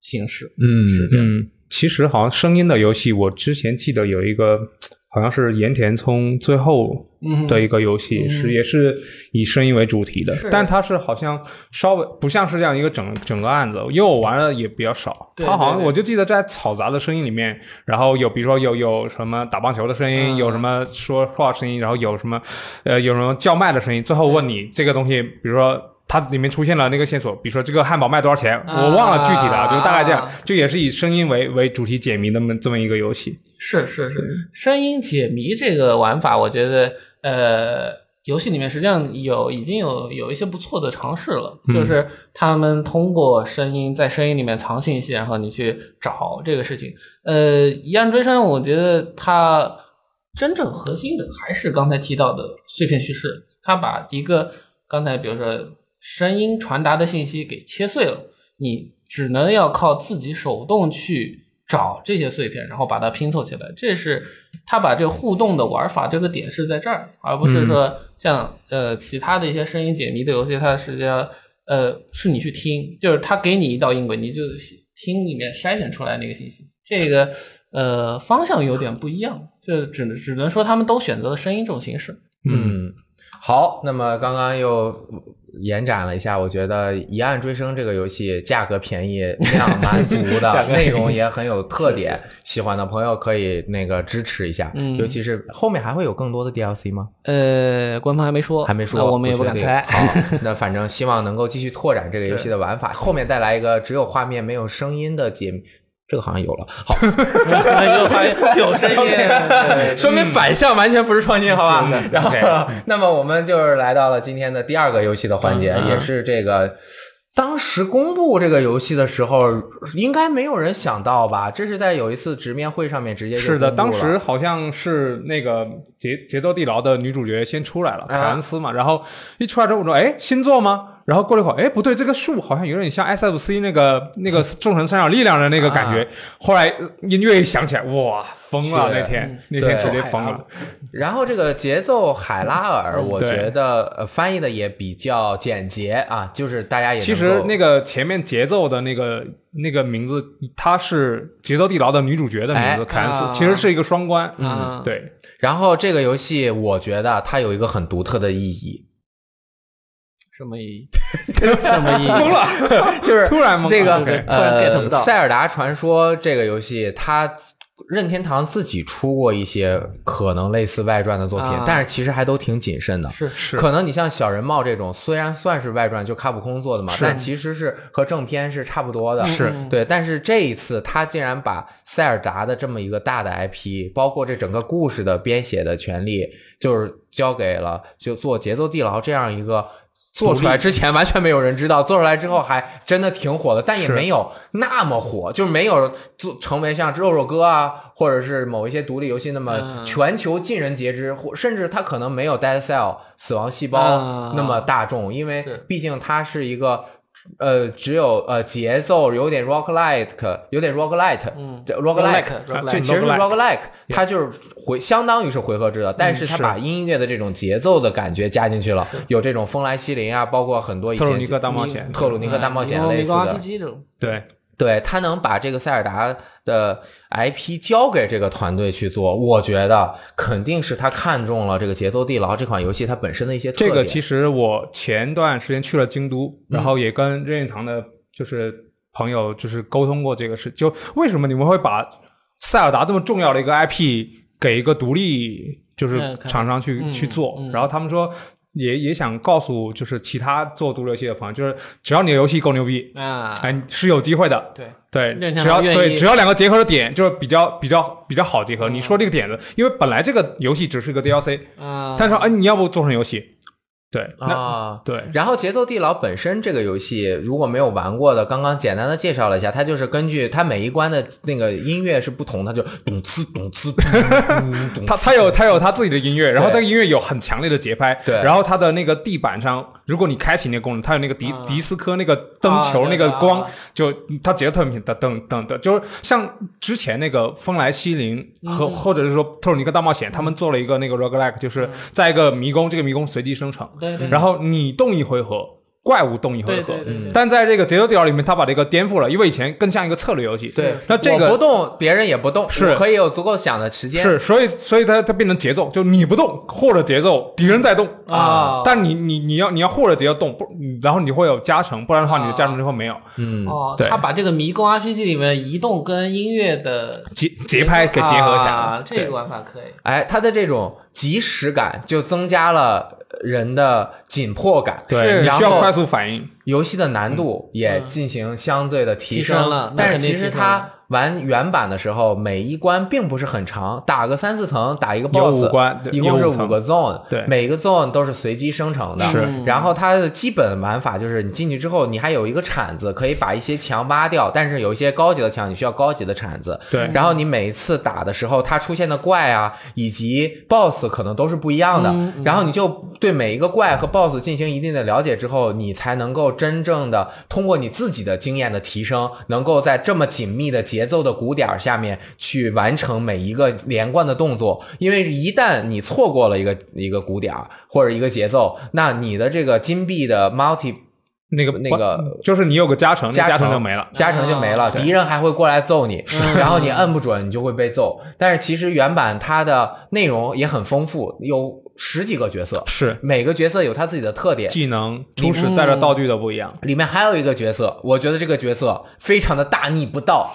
形式。嗯嗯，其实好像声音的游戏，我之前记得有一个，好像是岩田聪最后嗯的一个游戏，是也是以声音为主题的，但它是好像稍微不像是这样一个整整个案子，因为我玩的也比较少，对它好像我就记得在嘈杂的声音里面，然后有比如说有有什么打棒球的声音，嗯。有什么说话声音，然后有什么呃有什么叫卖的声音，最后问你这个东西，比如说。它里面出现了那个线索，比如说这个汉堡卖多少钱，啊。我忘了具体的，啊，就大概这样。啊，就也是以声音为为主题解谜的这么这么一个游戏。是是是，声音解谜这个玩法，我觉得呃，游戏里面实际上有已经有有一些不错的尝试了，嗯就是他们通过声音在声音里面藏信息，然后你去找这个事情。呃，一案追声，我觉得它真正核心的还是刚才提到的碎片叙事，它把一个刚才比如说声音传达的信息给切碎了，你只能要靠自己手动去找这些碎片，然后把它拼凑起来。这是他把这个互动的玩法这个点是在这儿，而不是说像、呃其他的一些声音解谜的游戏，它实际上呃是你去听，就是他给你一道音轨，你就听里面筛选出来那个信息。这个呃方向有点不一样，就只能只能说他们都选择了声音这种形式。嗯，好，那么刚刚又延展了一下，我觉得《一案追声》这个游戏价格便宜、量蛮足的，内容也很有特点，喜欢的朋友可以那个支持一下。嗯尤其是后面还会有更多的 DLC 吗？呃，官方还没说，还没说，我们也不敢猜。好，那反正希望能够继续拓展这个游戏的玩法，后面再来一个只有画面没有声音的解谜。这个好像有了，好，有 还有声音，说明反向完全不是创新，好吧？然后 那么我们就是来到了今天的第二个游戏的环节，嗯也是这个。当时公布这个游戏的时候，应该没有人想到吧？这是在有一次直面会上面直接是的，当时好像是那个节节奏地牢的女主角先出来了，凯恩斯嘛，然后一出来之后我说，哎，新作吗？然后过了一会儿，哎，不对，这个树好像有点像 SFC 那个那个 众神三角力量的那个感觉。后来呃音乐一响起来，哇，疯了！那天那天直接疯了。然后这个节奏海拉尔，我觉得呃翻译的也比较简洁啊，就是大家也其实那个前面节奏的那个那个名字，它是节奏地牢的女主角的名字，哎凯恩斯，啊。其实是一个双关。嗯对，然后这个游戏我觉得它有一个很独特的意义，什么意义？什么意义？疯了，就是突然懵了这个突然塞尔达传说这个游戏，它任天堂自己出过一些可能类似外传的作品，啊但是其实还都挺谨慎的。是是可能你像小人帽这种，虽然算是外传，就卡普空做的嘛，但其实是和正片是差不多的。是对，但是这一次他竟然把塞尔达的这么一个大的 IP，包括这整个故事的编写的权利，就是交给了就做节奏地牢这样一个。做出来之前完全没有人知道，做出来之后还真的挺火的，但也没有那么火，就是没有做成为像肉肉哥啊，或者是某一些独立游戏那么嗯。全球尽人皆知，或甚至它可能没有 Dead Cell 死亡细胞啊。那么大众，因为毕竟它是一个呃，只有呃节奏有点 rock like，有点 rock light，嗯这 rock like，roguelike，其实是 rock like，它就是回相当于是回合制的，但是它把音乐的这种节奏的感觉加进去了，有这种风来西林啊，包括很多以前特鲁尼克大冒险，特鲁尼克大冒险嗯类似的。对，对他能把这个塞尔达的 IP 交给这个团队去做，我觉得肯定是他看中了这个节奏地牢这款游戏它本身的一些特点。这个其实我前段时间去了京都，嗯然后也跟任天堂的就是朋友就是沟通过这个事，就为什么你们会把塞尔达这么重要的一个 IP 给一个独立就是嗯看厂商去、嗯去做，嗯然后他们说。也也想告诉就是其他做独立游戏的朋友，就是只要你的游戏够牛逼，啊，哎，是有机会的。对，对，只要对只要两个结合的点就是比较比较比较好结合。你说这个点子，因为本来这个游戏只是个 DLC，啊，他说哎你要不做成游戏？对，啊，对，然后《节奏地牢》本身这个游戏，如果没有玩过的，刚刚简单的介绍了一下，它就是根据它每一关的那个音乐是不同，它就咚呲咚呲咚呲咚呲。他他有它有它自己的音乐，然后对这个音乐有很强烈的节拍，对然后它的那个地板上，如果你开启那个功能，它有那个迪、啊。迪斯科那个灯球、啊那个光，啊。就它节奏特别明显，噔噔噔，就是像之前那个风来西林和、或者是说特鲁尼克大冒险，他们做了一个那个 roguelike，就是在一个迷宫，这个迷宫随机生成，对对，然后你动一回合。怪物动一回合，对对对对但在这个节奏地牢里面，他把这个颠覆了，因为以前更像一个策略游戏。对，那这个我不动，别人也不动，是。我可以有足够想的时间。是，所以所以它它变成节奏，就你不动，或者节奏，敌人在动。啊。但你你你要你要或者节奏动，不，然后你会有加成，不然的话你的加成之后没有。嗯，哦，对。他把这个迷宫 RPG 里面移动跟音乐的节节拍给结合起来这个玩法可以。哎，他的这种即时感就增加了人的紧迫感，对，然后需要快速反应。游戏的难度也进行相对的提提升了但是其实它玩原版的时候，每一关并不是很长，打个三四层，打一个 BOSS，五关一共是有五个 zone，对每个 zone 都是随机生成的。是然后它的基本玩法就是你进去之后，你还有一个铲子，可以把一些墙挖掉，但是有一些高级的墙，你需要高级的铲子。对然后你每一次打的时候，它出现的怪啊，以及 BOSS 可能都是不一样的。嗯然后你就对每一个怪和 BOSS 进行一定的了解之后，你才能够真正的通过你自己的经验的提升，能够在这么紧密的节奏的鼓点下面去完成每一个连贯的动作。因为一旦你错过了一个一个鼓点或者一个节奏，那你的这个金币的 multi 那个那个就是你有个加成，加成成就没了。加成就没了，对敌人还会过来揍你，然后你摁不准，你就会被揍。但是其实原版它的内容也很丰富，有十几个角色，是每个角色有他自己的特点。技能、初始带着道具的不一样。里面还有一个角色，我觉得这个角色非常的大逆不道，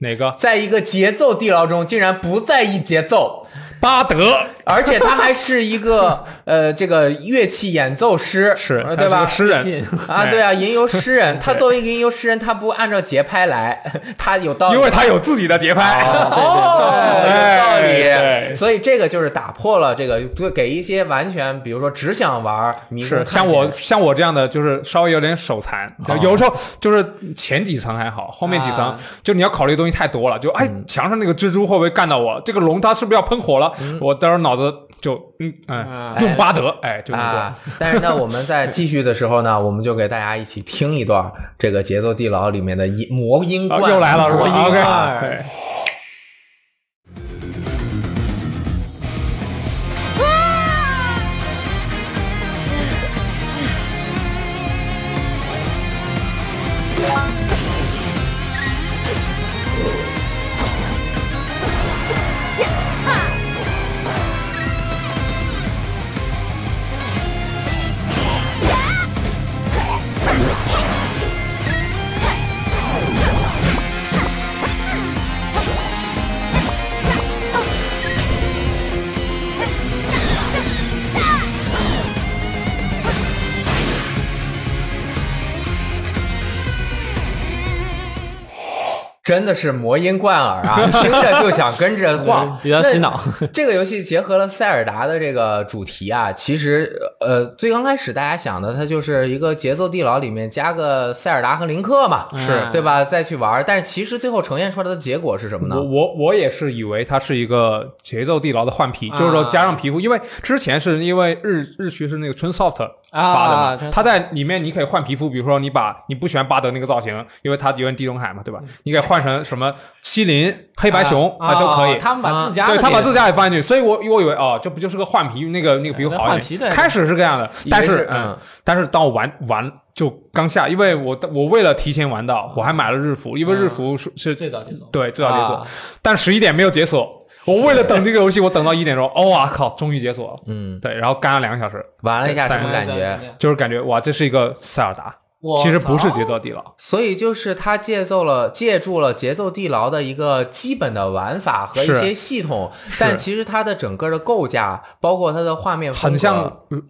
哪个？在一个节奏地牢中竟然不在意节奏，巴德。而且他还是一个 呃这个乐器演奏师，是呃对吧？诗人，啊，对啊，吟游诗人，他作为一个吟游诗人，他不按照节拍来，他有道理，因为他有自己的节拍。哦，有道理。所以这个就是打破了这个，对，给一些完全，比如说只想玩迷是像我像我这样的，就是稍微有点手残，有时候就是前几层还好，后面几层、啊。就你要考虑的东西太多了。就哎，墙上那个蜘蛛会不会干到我？这个龙它是不是要喷火了？我待会儿脑子就嗯哎啊，用巴德哎就那啊，但是呢，我们在 继续的时候呢，我们就给大家一起听一段这个节奏地牢里面的音魔音个、罐，啊又来了是吧？OK，真的是魔音贯耳啊，听着就想跟着晃，比较洗脑。这个游戏结合了塞尔达的这个主题啊，其实呃，最刚开始大家想的，它就是一个节奏地牢里面加个塞尔达和林克嘛，是对吧？再去玩，但是其实最后呈现出来的结果是什么呢我？我我也是以为它是一个节奏地牢的换皮，啊就是说加上皮肤，因为之前是因为日日区是那个 Twinsoft 发的嘛。啊这它在里面你可以换皮肤，比如说你把你不喜欢巴德那个造型，因为他有点地中海嘛，对吧？你可以换成什么西林、黑白熊啊都可以。他们把自家对他把自家也放进去，所以我我以为哦，这不就是个换皮那个那个皮肤好一换皮对点。开始是这样的，但是嗯嗯，但是当我玩玩就刚下，因为我我为了提前玩到，我还买了日服，因为日服是是最早解锁，对最早解锁啊，但十一点没有解锁。我为了等这个游戏，我等到一点钟，哦哇靠，终于解锁了。嗯，对，然后干了两个小时，玩了一下什么感觉？就是感觉哇，这是一个塞尔达，我其实不是节奏地牢。所以就是它借奏了借助了节奏地牢的一个基本的玩法和一些系统，但其实它的整个的构架，包括它的画面，很像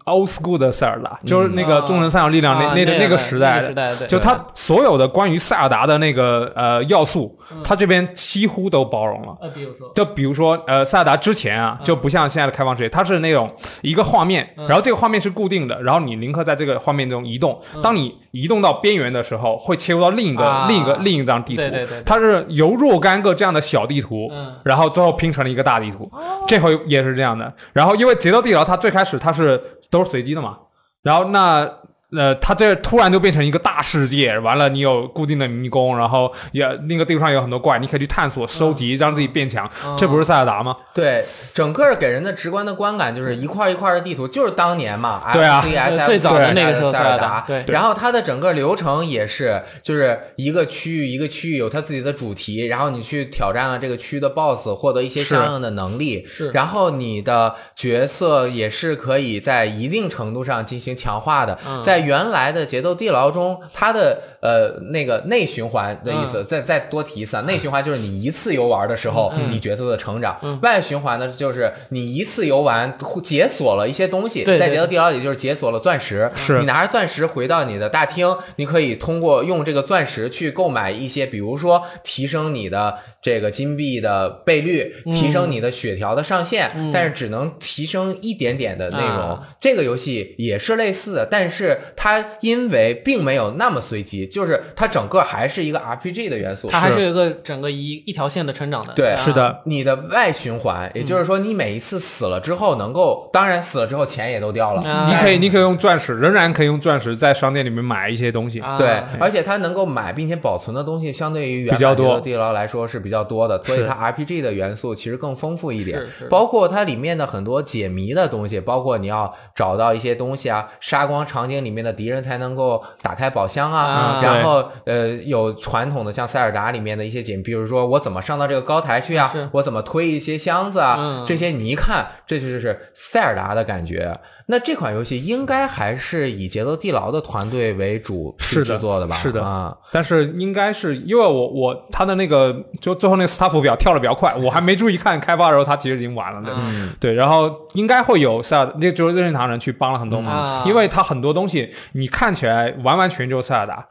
old school 的塞尔达，就是那个众神三角力量那啊那那个那个时代的，就它所有的关于塞尔达的那个呃要素，它这边几乎都包容了。呃，比如说就比如说，呃，塞尔达之前啊，就不像现在的开放世界，它是那种一个画面，然后这个画面是固定的，然后你林克在这个画面中移动，当你移动到边缘的时候，会切入到另一个、啊另一个另一张地图，对对对对。它是由若干个这样的小地图，嗯。然后最后拼成了一个大地图，这回也是这样的。然后因为节奏地牢它最开始它是都是随机的嘛，然后那。呃，它这突然就变成一个大世界，完了你有固定的迷宫，然后也那个地图上有很多怪，你可以去探索、收集，让自己变强。这不是塞尔达吗？对，整个给人的直观的观感就是一块一块的地图，就是当年嘛对啊 FC SF 最早的那个时候塞尔达对。然后它的整个流程也是，就是一个区域一个区域有它自己的主题，然后你去挑战了这个区域的 BOSS，获得一些相应的能力，是。然后你的角色也是可以在一定程度上进行强化的，嗯。在原来的节奏地牢中，它的呃那个内循环的意嗯。思，再再多提一次啊，内循环就是你一次游玩的时候，嗯。你角色的成长；外循环呢，就是你一次游玩解锁了一些东西，对对。在节奏地牢里就是解锁了钻石，是。你拿着钻石回到你的大厅，你可以通过用这个钻石去购买一些，比如说提升你的这个金币的倍率，提升你的血条的上限，但是只能提升一点点的内容。啊。这个游戏也是类似的，但是它因为并没有那么随机，就是它整个还是一个 RPG 的元素。它还是。一个整个一一条线的成长的。对啊是的，你的外循环，也就是说，你每一次死了之后，能够，当然死了之后钱也都掉了，啊。你可以，你可以用钻石，仍然可以用钻石在商店里面买一些东西。啊。对，而且它能够买并且保存的东西，相对于原比较多。地牢来说是比较多的，所以它 RPG 的元素其实更丰富一点。包括它里面的很多解谜的东西，包括你要找到一些东西啊，杀光场景里面的敌人才能够打开宝箱啊。啊然后呃，有传统的像塞尔达里面的一些解谜，比如说我怎么上到这个高台去啊，我怎么推一些箱子啊，嗯这些你一看，这就是塞尔达的感觉。那这款游戏应该还是以节奏地牢的团队为主去是的制作的吧？是的啊，但是应该是因为我我他的那个就最后那个 staff 表跳的比较快，我还没注意看开发的时候，他其实已经完了的。嗯对，然后应该会有塞尔，那就是任天堂人去帮了很多忙，啊因为他很多东西你看起来完完全就是塞尔达。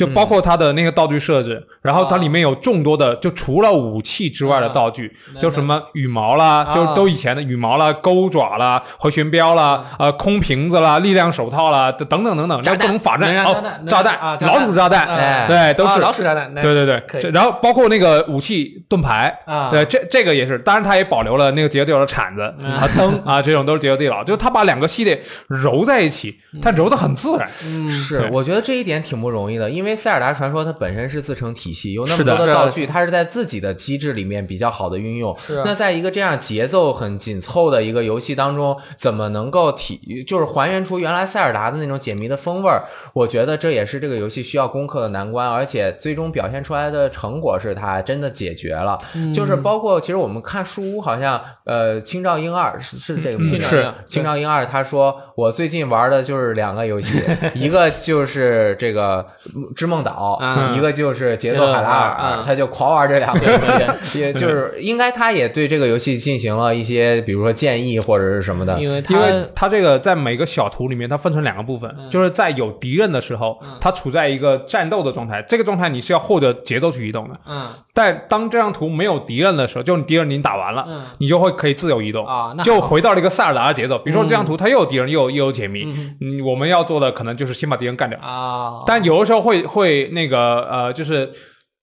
就嗯。包括它的那个道具设置，然后它里面有众多的，就除了武器之外的道具，啊就什么羽毛啦，啊。就都以前的羽毛啦、钩爪啦、回旋镖啦、呃空瓶子啦、力量手套啦，等等等等，然后各种法能战哦炸弹，啊老鼠炸弹，哎对，都是啊老鼠炸弹，对对对，可以。这然后包括那个武器盾牌啊。对，这这个也是，当然它也保留了那个杰克地牢的铲子嗯啊、灯啊，这种都是杰克地牢，就是它把两个系列揉在一起，它揉的很自然。嗯，是我觉得这一点挺不容易的，因为塞尔达传说它本身是自成体系，有那么多的道具，它是在自己的机制里面比较好的运用。那在一个这样节奏很紧凑的一个游戏当中，怎么能够体就是还原出原来塞尔达的那种解谜的风味儿？我觉得这也是这个游戏需要攻克的难关，而且最终表现出来的成果是它真的解决了。嗯就是包括其实我们看书屋好像呃青照英二是是这个名字是青照英二他说我最近玩的就是两个游戏，一个就是这个织梦岛，嗯一个就是节奏海拉尔，嗯他就狂玩这两个游戏，也就是应该他也对这个游戏进行了一些比如说建议或者是什么的。因为他因为它这个在每个小图里面，它分成两个部分，嗯就是在有敌人的时候，它处在一个战斗的状态，这个状态你是要获得节奏去移动的。嗯但当这张图没有敌人的时候，就你敌人已经打完了，嗯你就会可以自由移动啊那就回到了一个塞尔达的节奏。比如说这张图它又有敌人，又有又有解谜，嗯嗯，我们要做的可能就是先把敌人干掉。啊，但有的时候会会那个呃，就是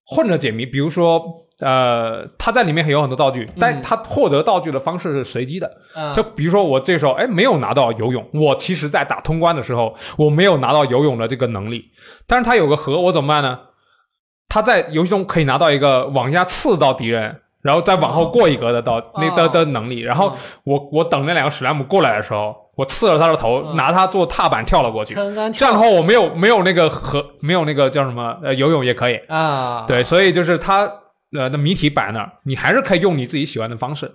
混着解谜，比如说呃，他在里面有很多道具，但他获得道具的方式是随机的。嗯。就比如说我这时候哎没有拿到游泳，我其实在打通关的时候我没有拿到游泳的这个能力，但是他有个盒，我怎么办呢？他在游戏中可以拿到一个往下刺到敌人，然后再往后过一格的到、那的的能力，然后我我等那两个史莱姆过来的时候，我刺了他的头，嗯拿他做踏板跳了过去。这样的话，我没有没有那个和没有那个叫什么呃游泳也可以，啊，对，所以就是他呃的谜题摆那儿，你还是可以用你自己喜欢的方式。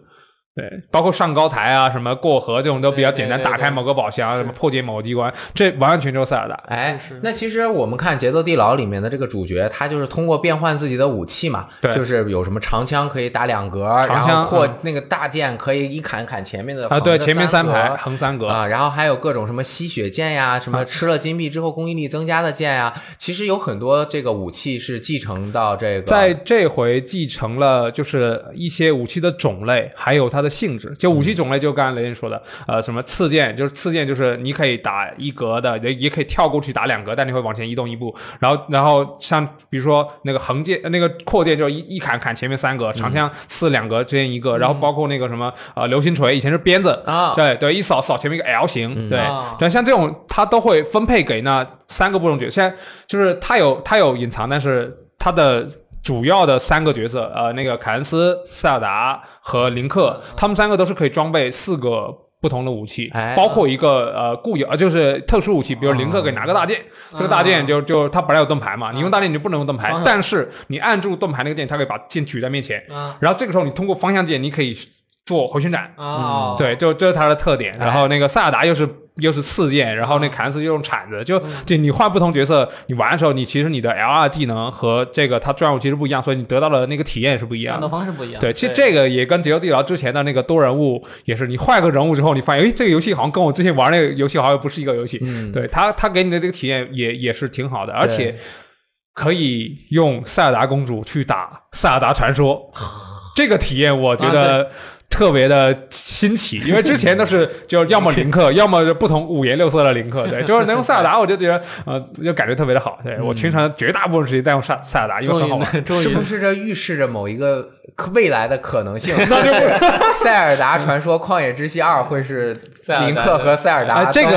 对，包括上高台啊，什么过河这种都比较简单，对对对打开某个宝箱，什么破解某个机关，这完完全就是塞尔达。哎那其实我们看《节奏地牢》里面的这个主角，他就是通过变换自己的武器嘛，对就是有什么长枪可以打两格，然长枪嗯后或那个大剑可以一砍砍前面的啊，对，前面三排横三格，啊，然后还有各种什么吸血剑呀，什么吃了金币之后攻击力增加的剑呀，其实有很多这个武器是继承到这个在这回继承了就是一些武器的种类，还有它的性质。就武器种类，就刚才雷电说的，呃，什么刺剑，就是刺剑，就是你可以打一格的，也也可以跳过去打两格，但你会往前移动一步。然后，然后像比如说那个横剑，呃那个扩剑，就是一一砍砍前面三格，长枪刺两格之间一个，然后包括那个什么呃流星锤，以前是鞭子啊对对，一扫扫前面一个 L 型，对啊，对，像这种它都会分配给那三个不同角色。现在就是它有它有隐藏，但是它的主要的三个角色，呃，那个凯恩斯、塞尔达和林克，他们三个都是可以装备四个。不同的武器，哎包括一个呃固有，呃就是特殊武器，比如林克给拿个大剑，这个大剑就就他本来有盾牌嘛，你用大剑你就不能用盾牌但是你按住盾牌那个键，他可以把剑举在面前，啊然后这个时候你通过方向键，你可以做回旋斩，啊，对，就这是它的特点。哎然后那个塞尔达又是又是刺剑，然后那凯恩斯就用铲子，就就你换不同角色，你玩的时候，你其实你的 L R 技能和这个它专武其实不一样，所以你得到的那个体验也是不一样战斗的。方式不一样。对，其实这个也跟《节奏地牢》之前的那个多人物也是，你换个人物之后，你发现，哎，这个游戏好像跟我之前玩那个游戏好像不是一个游戏。嗯对他，他给你的这个体验也也是挺好的，而且可以用塞尔达公主去打塞尔达传说，这个体验我觉啊得。特别的新奇，因为之前都是 就要么林克，要么就不同五颜六色的林克，对，就是能用塞尔达，我就觉得呃，就感觉特别的好。对我平常绝大部分时间在用塞塞尔达，因为很好玩。终于是不是这预示着某一个未来的可能性？那就塞尔达传说旷野之息二会是塞尔达林克和塞尔达哎，这个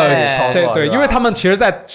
对对，因为他们其实在，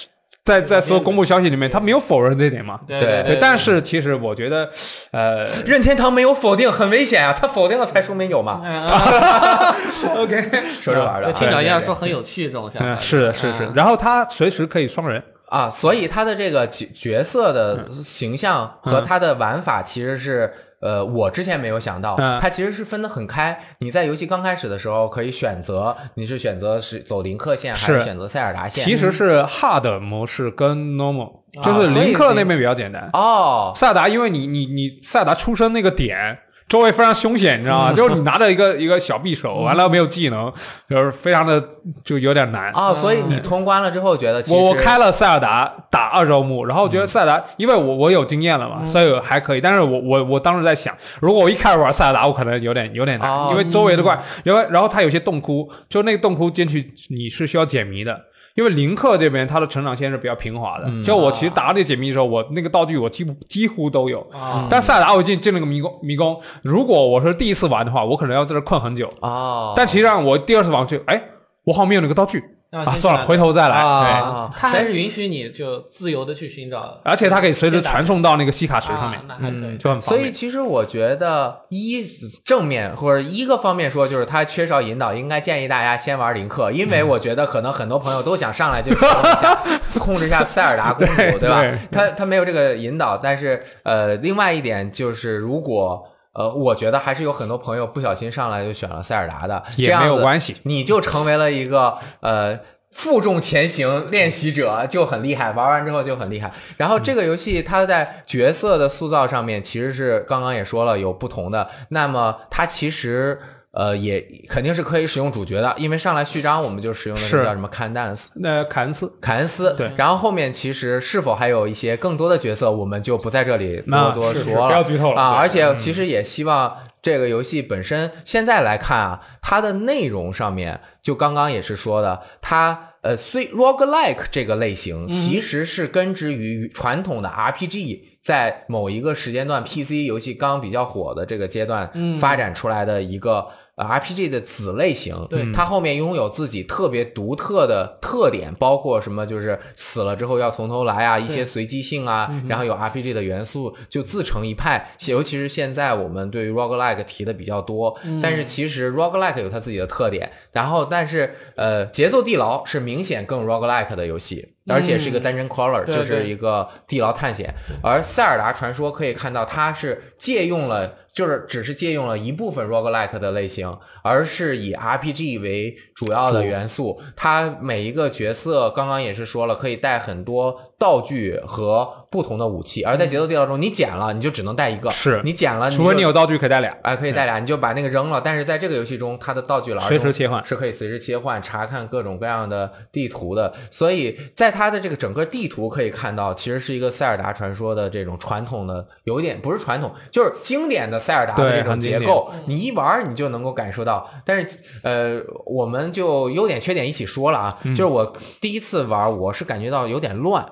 在在所有公布消息里面，他没有否认这一点嘛。对对对，但是其实我觉得，呃任天堂没有否定，很危险啊！他否定了才说明有嘛。OK，说着玩的啊，青鸟一样说很有趣这种想法。嗯，是的，是是嗯，然后他随时可以双人，啊，所以他的这个角角色的形象和他的玩法其实是。呃，我之前没有想到，嗯它其实是分得很开。你在游戏刚开始的时候可以选择，你是选择是走林克线，还是是选择塞尔达线？其实是 hard 模式跟 normal，啊就是林林克那边比较简单。哦，塞尔达，因为你你你塞尔达出生那个点。周围非常凶险，你知道吗？就是你拿着一个一个小匕首，完了没有技能，就是非常的就有点难。哦，所以你通关了之后觉得其实我我开了塞尔达打二周目，然后觉得塞尔达，因为我我有经验了嘛，所以还可以。但是我我我当时在想，如果我一开始玩塞尔达，我可能有点有点难，哦因为周围的怪，因为然后它有些洞窟，就那个洞窟进去你是需要解谜的。因为林克这边他的成长线是比较平滑的，就我其实打那解密的时候，我那个道具我几乎几乎都有，啊，但塞尔达我进进了个迷宫迷宫，如果我是第一次玩的话，我可能要在这困很久。啊，但其实上我第二次玩去，哎，我好像没有那个道具啊，算了，回头再来。对啊，它还是允许你就自由的去寻找，而且它可以随时传送到那个西卡池上面啊，那还可以。就很方便。所以其实我觉得一正面或者一个方面说，就是它缺少引导，应该建议大家先玩林克，因为我觉得可能很多朋友都想上来就使用一下 控制一下塞尔达公主，对吧对？他他没有这个引导，但是呃，另外一点就是如果。呃，我觉得还是有很多朋友不小心上来就选了塞尔达的，也这样子没有关系你就成为了一个呃负重前行练习者，就很厉害。玩完之后就很厉害。然后这个游戏它在角色的塑造上面，其实是刚刚也说了有不同的。那么它其实。呃，也肯定是可以使用主角的，因为上来序章我们就使用的是叫什么 Candace 那凯恩斯，凯恩斯，对然后后面其实是否还有一些更多的角色，我们就不在这里多那多说了，不要剧透了啊！而且其实也希望这个游戏本身现在来看啊，它的内容上面，就刚刚也是说的，它呃，虽 roguelike 这个类型其实是根植于传统的 RPG，在某一个时间段 PC 游戏刚比较火的这个阶段发展出来的一个。呃 RPG 的子类型，对它后面拥有自己特别独特的特点，包括什么，就是死了之后要从头来啊，一些随机性啊，然后有 RPG 的元素，就自成一派。尤其是现在我们对于 roguelike 提的比较多，但是其实 roguelike 有它自己的特点，然后但是呃，节奏地牢是明显更 roguelike 的游戏。而且是一个单人 crawler，、对就是一个地牢探险。而塞尔达传说可以看到，它是借用了，就是只是借用了一部分 roguelike 的类型，而是以 RPG 为主要的元素。它每一个角色，刚刚也是说了，可以带很多道具和不同的武器。而在节奏地牢中，你捡了，你就只能带一个，是你捡了，除非你有道具可以带俩。哎，可以带俩，你就把那个扔了。但是在这个游戏中，它的道具栏随时切换是可以随时切换、查看各种各样的地图的。所以在它的这个整个地图可以看到，其实是一个塞尔达传说的这种传统的，有一点不是传统，就是经典的塞尔达的这种结构。你一玩儿你就能够感受到。但是呃，我们就优点缺点一起说了啊。嗯就是我第一次玩儿，我是感觉到有点乱，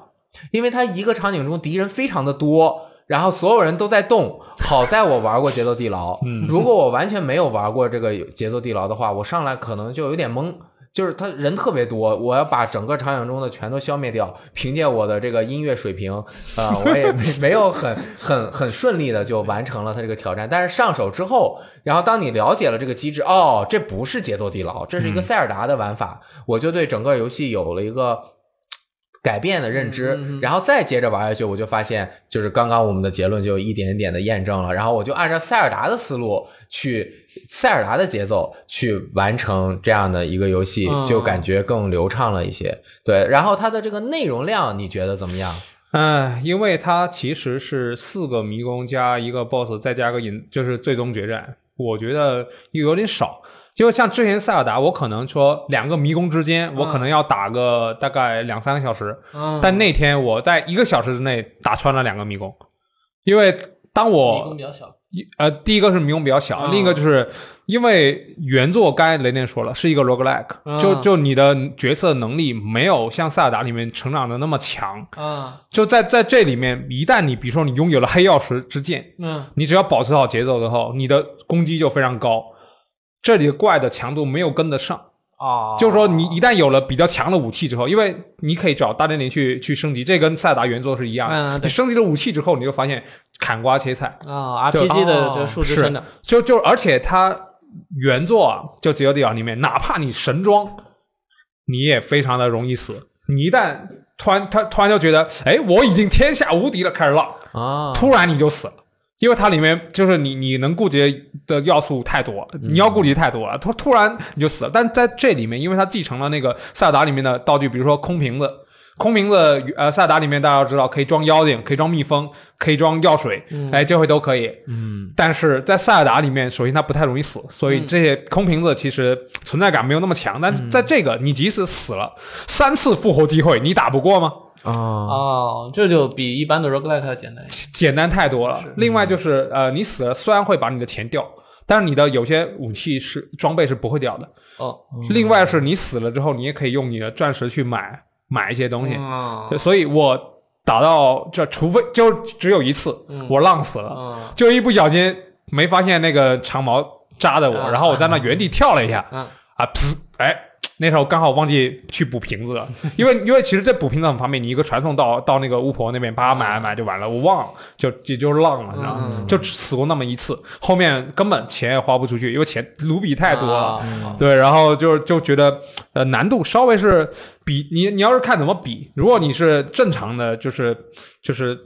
因为它一个场景中敌人非常的多。然后所有人都在动，好在我玩过节奏地牢。嗯如果我完全没有玩过这个节奏地牢的话，我上来可能就有点懵。就是他人特别多，我要把整个场景中的全都消灭掉。凭借我的这个音乐水平，呃，我也没没有很很很顺利的就完成了他这个挑战。但是上手之后，然后当你了解了这个机制，哦，这不是节奏地牢，这是一个塞尔达的玩法，我就对整个游戏有了一个改变的认知，然后再接着玩下去，我就发现，就是刚刚我们的结论就一点一点的验证了。然后我就按照塞尔达的思路去，塞尔达的节奏去完成这样的一个游戏，嗯就感觉更流畅了一些。对，然后它的这个内容量，你觉得怎么样？嗯，因为它其实是四个迷宫加一个 BOSS，再加个引，就是最终决战，我觉得又有点少。就像之前塞尔达，我可能说两个迷宫之间，我可能要打个大概两三个小时，嗯，但那天我在一个小时之内打穿了两个迷宫，因为当我迷我宫比较小，一呃，第一个是迷宫比较小，嗯。另一个就是因为原作刚才雷电说了是一个 roguelike，、嗯。就就你的角色能力没有像塞尔达里面成长的那么强，啊，就在在这里面，一旦你比如说你拥有了黑曜石之剑，嗯，你只要保持好节奏之后，你的攻击就非常高。这里的怪的强度没有跟得上，啊，就是说你一旦有了比较强的武器之后，因为你可以找大电灵去去升级，这跟塞尔达原作是一样的。嗯你升级了武器之后，你就发现砍瓜切菜，啊就，RPG 的哦这个数值是真的，就就而且它原作啊，就《解忧地牢》里面，哪怕你神装，你也非常的容易死。你一旦突然他突然就觉得，哎，我已经天下无敌了，开始浪，啊，突然你就死了。因为它里面就是你你能顾及的要素太多，你要顾及太多了，突突然你就死了。但在这里面，因为它继承了那个塞尔达里面的道具，比如说空瓶子，空瓶子呃塞尔达里面大家要知道可以装妖精，可以装蜜蜂，可以装药水，哎，这回都可以。嗯，但是在塞尔达里面，首先它不太容易死，所以这些空瓶子其实存在感没有那么强。但是在这个，你即使死了三次复活机会，你打不过吗？啊，哦，这就比一般的 roguelike 要简单一些，简单太多了。另外就是呃，你死了虽然会把你的钱掉，但是你的有些武器是装备是不会掉的。哦，另外是你死了之后，你也可以用你的钻石去买买一些东西。嗯。对所以我打到这，除非就只有一次，我浪死了，嗯。就一不小心没发现那个长矛扎的我，啊然后我在那原地跳了一下，嗯。啊，噗，哎，那时候刚好忘记去补瓶子了，因为因为其实这补瓶子很方便，你一个传送到到那个巫婆那边，叭买买买就完了，我忘了，就也就是浪了，你知道吗？嗯就只死过那么一次，后面根本钱也花不出去，因为钱卢比太多了。啊对，然后就就觉得呃难度稍微是比你你要是看怎么比，如果你是正常的，就是就是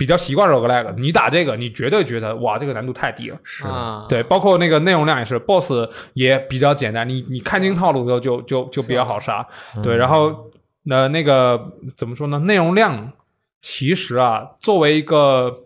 比较习惯 roguelike，你打这个你绝对觉得哇这个难度太低了。是啊，对，包括那个内容量也是，BOSS 也比较简单，你你看清套路之后就就就比较好杀。对，然后呃那个怎么说呢？内容量其实啊，作为一个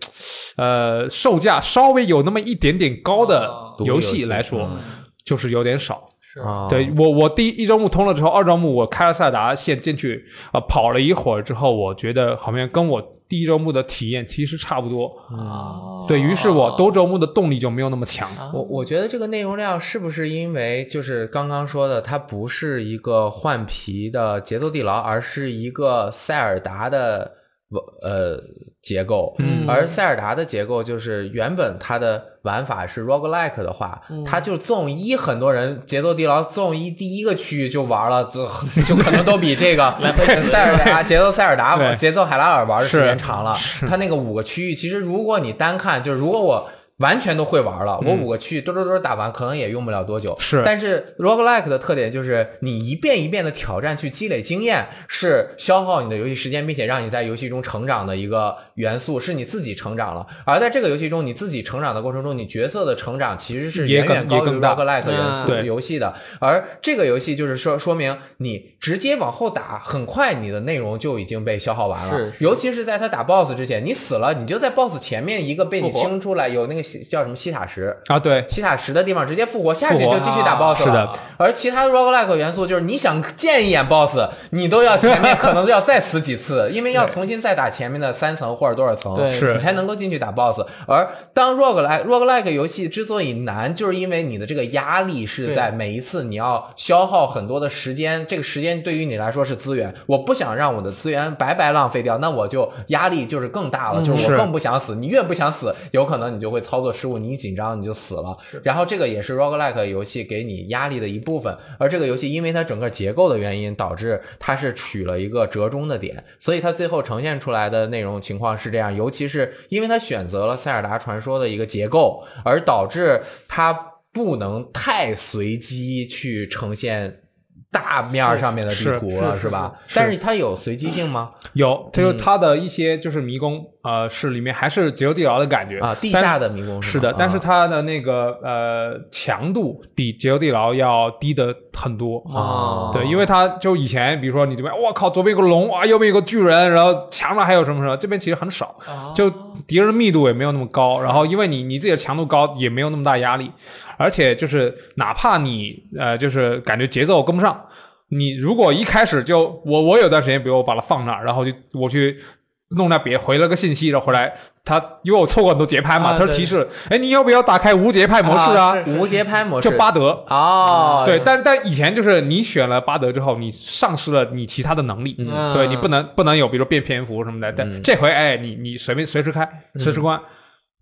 呃售价稍微有那么一点点高的哦游戏来说，嗯就是有点少。是啊，对我，我第一一周目通了之后，二周目我开了塞尔达线进去啊、呃跑了一会儿之后，我觉得好像跟我第一周目的体验其实差不多。啊，对于是我多周目的动力就没有那么强。我我觉得这个内容量是不是因为就是刚刚说的，它不是一个换皮的节奏地牢，而是一个塞尔达的呃结构，嗯而塞尔达的结构就是原本它的玩法是 roguelike 的话，它就纵一很多人节奏地牢纵一第一个区域就玩了，就就可能都比这个 塞尔达节奏塞尔达对节奏海拉尔玩的时间长了。它那个五个区域，其实如果你单看，就是如果我。完全都会玩了，我五个区域嘟嘟嘟打完，可能也用不了多久。是但是 roguelike 的特点就是你一遍一遍的挑战去积累经验，是消耗你的游戏时间，并且让你在游戏中成长的一个元素，是你自己成长了。而在这个游戏中，你自己成长的过程中，你角色的成长其实是远远高于 roguelike 元嗯素游戏的。而这个游戏就是说，说明你直接往后打，很快你的内容就已经被消耗完了。是是尤其是在他打 BOSS 之前，你死了，你就在 BOSS 前面一个被你清出来有那个西叫什么西塔石。啊，对，西塔石的地方直接复活，下去就继续打 BOSS 了。是的，而其他的 roguelike 元素就是你想见一眼 BOSS，你都要前面 可能要再死几次，因为要重新再打前面的三层或者多少层，你才能够进去打 BOSS。而当 roguelike roguelike 游戏之所以难，就是因为你的这个压力是在每一次你要消耗很多的时间，这个时间对于你来说是资源，我不想让我的资源白白浪费掉，那我就压力就是更大了，就是我更不想死。你越不想死，有可能你就会操作失误，你一紧张你就死了。然后这个也是 roguelike 游戏给你压力的一部分，而这个游戏因为它整个结构的原因，导致它是取了一个折中的点，所以它最后呈现出来的内容情况是这样。尤其是因为它选择了塞尔达传说的一个结构，而导致它不能太随机去呈现。大面儿上面的地是图了，是是吧？但是它有随机性吗？有，它就嗯。它的一些就是迷宫，呃，是里面还是节奏地牢的感觉。啊，地下的迷宫是的，但是啊它的那个呃强度比节奏地牢要低的很多。啊。对，因为它就以前比如说你这边，我靠，左边有个龙啊，右边有个巨人，然后墙上还有什么什么，这边其实很少，就敌人的密度也没有那么高，然后因为你你自己的强度高，也没有那么大压力，而且就是哪怕你呃就是感觉节奏跟不上。你如果一开始就我我有段时间，比如我把它放那儿，然后就我去弄那别回了个信息，然后回来他因为我错过很多节拍嘛，他说啊提示，哎，你要不要打开无节拍模式啊？无节拍模式就巴德。哦，对，但但以前就是你选了巴德之后，你丧失了你其他的能力，嗯对你不能不能有，比如变篇幅什么的。但嗯这回哎，你你随便随时开，随时关，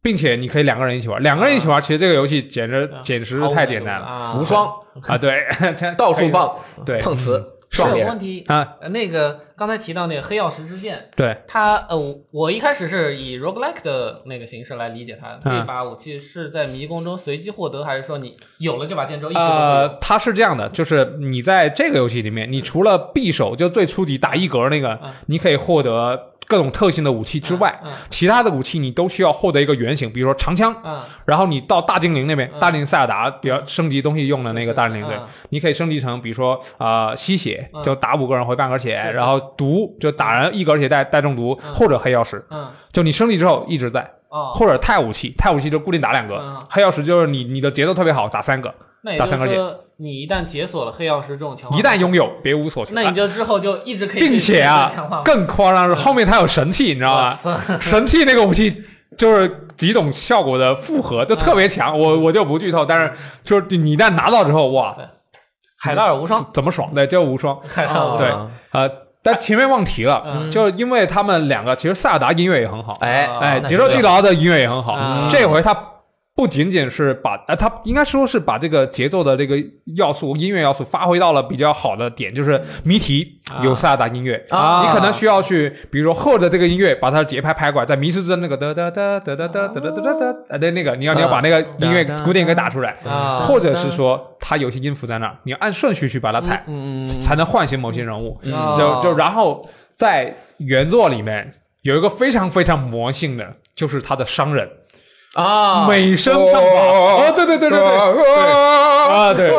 并且你可以两个人一起玩，两个人一起玩，其实这个游戏简直简直是太简单了。啊。无双。啊！对，到处棒，对。碰瓷 是有问题啊，呃那个刚才提到那个黑曜石之剑，对，它呃，我我一开始是以 roguelike 的那个形式来理解它。嗯这把武器是在迷宫中随机获得，还是说你有了这把剑之后一直呃有？，它是这样的，就是你在这个游戏里面，你除了匕首就最初级打一格那个嗯，你可以获得各种特性的武器之外，嗯其他的武器你都需要获得一个原型，比如说长枪，嗯。然后你到大精灵那边，嗯。大精灵塞尔达比较升级东西用的那个大精灵，对嗯，你可以升级成比如说啊、呃吸血，嗯。就打五个人回半格血，是然后毒就打人一格血带带中毒，嗯。或者黑曜石，嗯。就你升级之后一直在，哦，或者钛武器，钛武器就固定打两个，嗯。黑曜石就是你你的节奏特别好，打三个，那也打三是说，你一旦解锁了黑曜石这种强化，一旦拥有别无所求。那你就之后就一直可以并且强啊化，更夸张是后面它有神器，你知道吗？神器那个武器就是几种效果的复合，就特别强。我我就不剧透，但是就是你一旦拿到之后，哇，海拉尔无双，怎么爽？对，就无双。海拉尔无对双，呃，但前面忘提了，嗯就因为他们两个其实塞尔达音乐也很好，哎哎，那节奏地牢的音乐也很好。嗯这回他不仅仅是把，呃，他应该说是把这个节奏的这个要素、音乐要素发挥到了比较好的点，就是谜题有塞尔达音乐啊。你可能需要去，比如说后着这个音乐把它的节拍拍过来，在迷失之那个哒哒哒哒哒哒哒哒哒哒，呃，对，那个你要你要把那个音乐古典给打出来，啊。或者是说它有些音符在那儿，你要按顺序去把它踩，嗯才能唤醒某些人物。嗯。就就然后在原作里面有一个非常非常魔性的，就是他的商人啊，美声唱法。哦，对对对对对对啊对，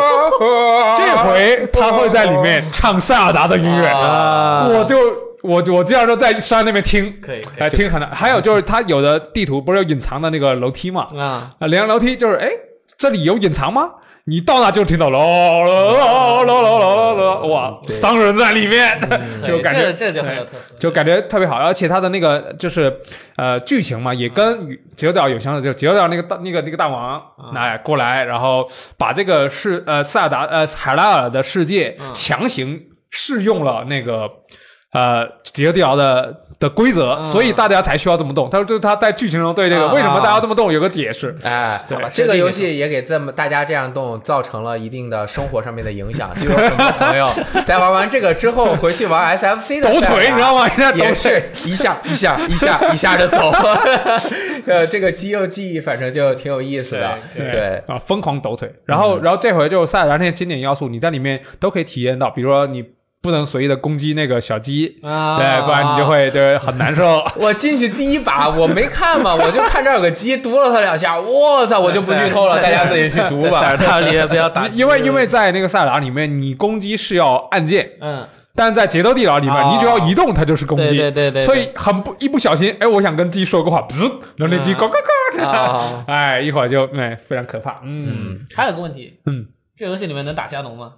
这回他会在里面唱塞尔达的音乐，啊我就。我我经常说在山那边听，可以可以哎，听很难。还有就是，他有的地图不是有隐藏的那个楼梯嘛？啊啊，连楼梯就是，哎，这里有隐藏吗？你到那就听到喽喽喽喽喽喽喽，哇，商人在里面，就感觉这这就很有特色。就感觉特别好，而且他的那个就是呃剧情嘛，也跟《解忧岛》有相似，就《解忧岛》那个大那个那个大王哎过来，然后把这个世呃塞尔达呃海拉尔的世界强行适用了那个呃《解忧地牢》的的规则，所以大家才需要这么动。他说，就是他在剧情中对这个啊为什么大家这么动有个解释。哎，对吧这个游戏也给这么大家这样动造成了一定的生活上面的影响，就有 很多朋友在玩完这个之后回去玩 SFC 的抖腿，你知道吗？人家抖也腿。是 一下一下一下一下的走，呃，这个肌肉记忆反正就挺有意思的，对对，啊，疯狂抖腿。然后，然后这回就塞尔达那些经典要素，你在里面都可以体验到，比如说你不能随意的攻击那个小鸡，啊对，不然你就会对很难受。我进去第一把我没看嘛，我就看这儿有个鸡，毒了它两下，我操，我就不剧透了，大家自己去读吧。塞尔达里面不要打，因为因为在那个塞尔达里面，你攻击是要按键，嗯，但是在节奏地牢里面，哦你只要移动它就是攻击。对对对对对。所以很不一不小心，哎，我想跟鸡说个话，不是，然后那鸡嗯。呱呱呱，啊哎，一会儿就哎非常可怕。嗯，嗯，还有个问题，嗯，这游戏里面能打加农吗？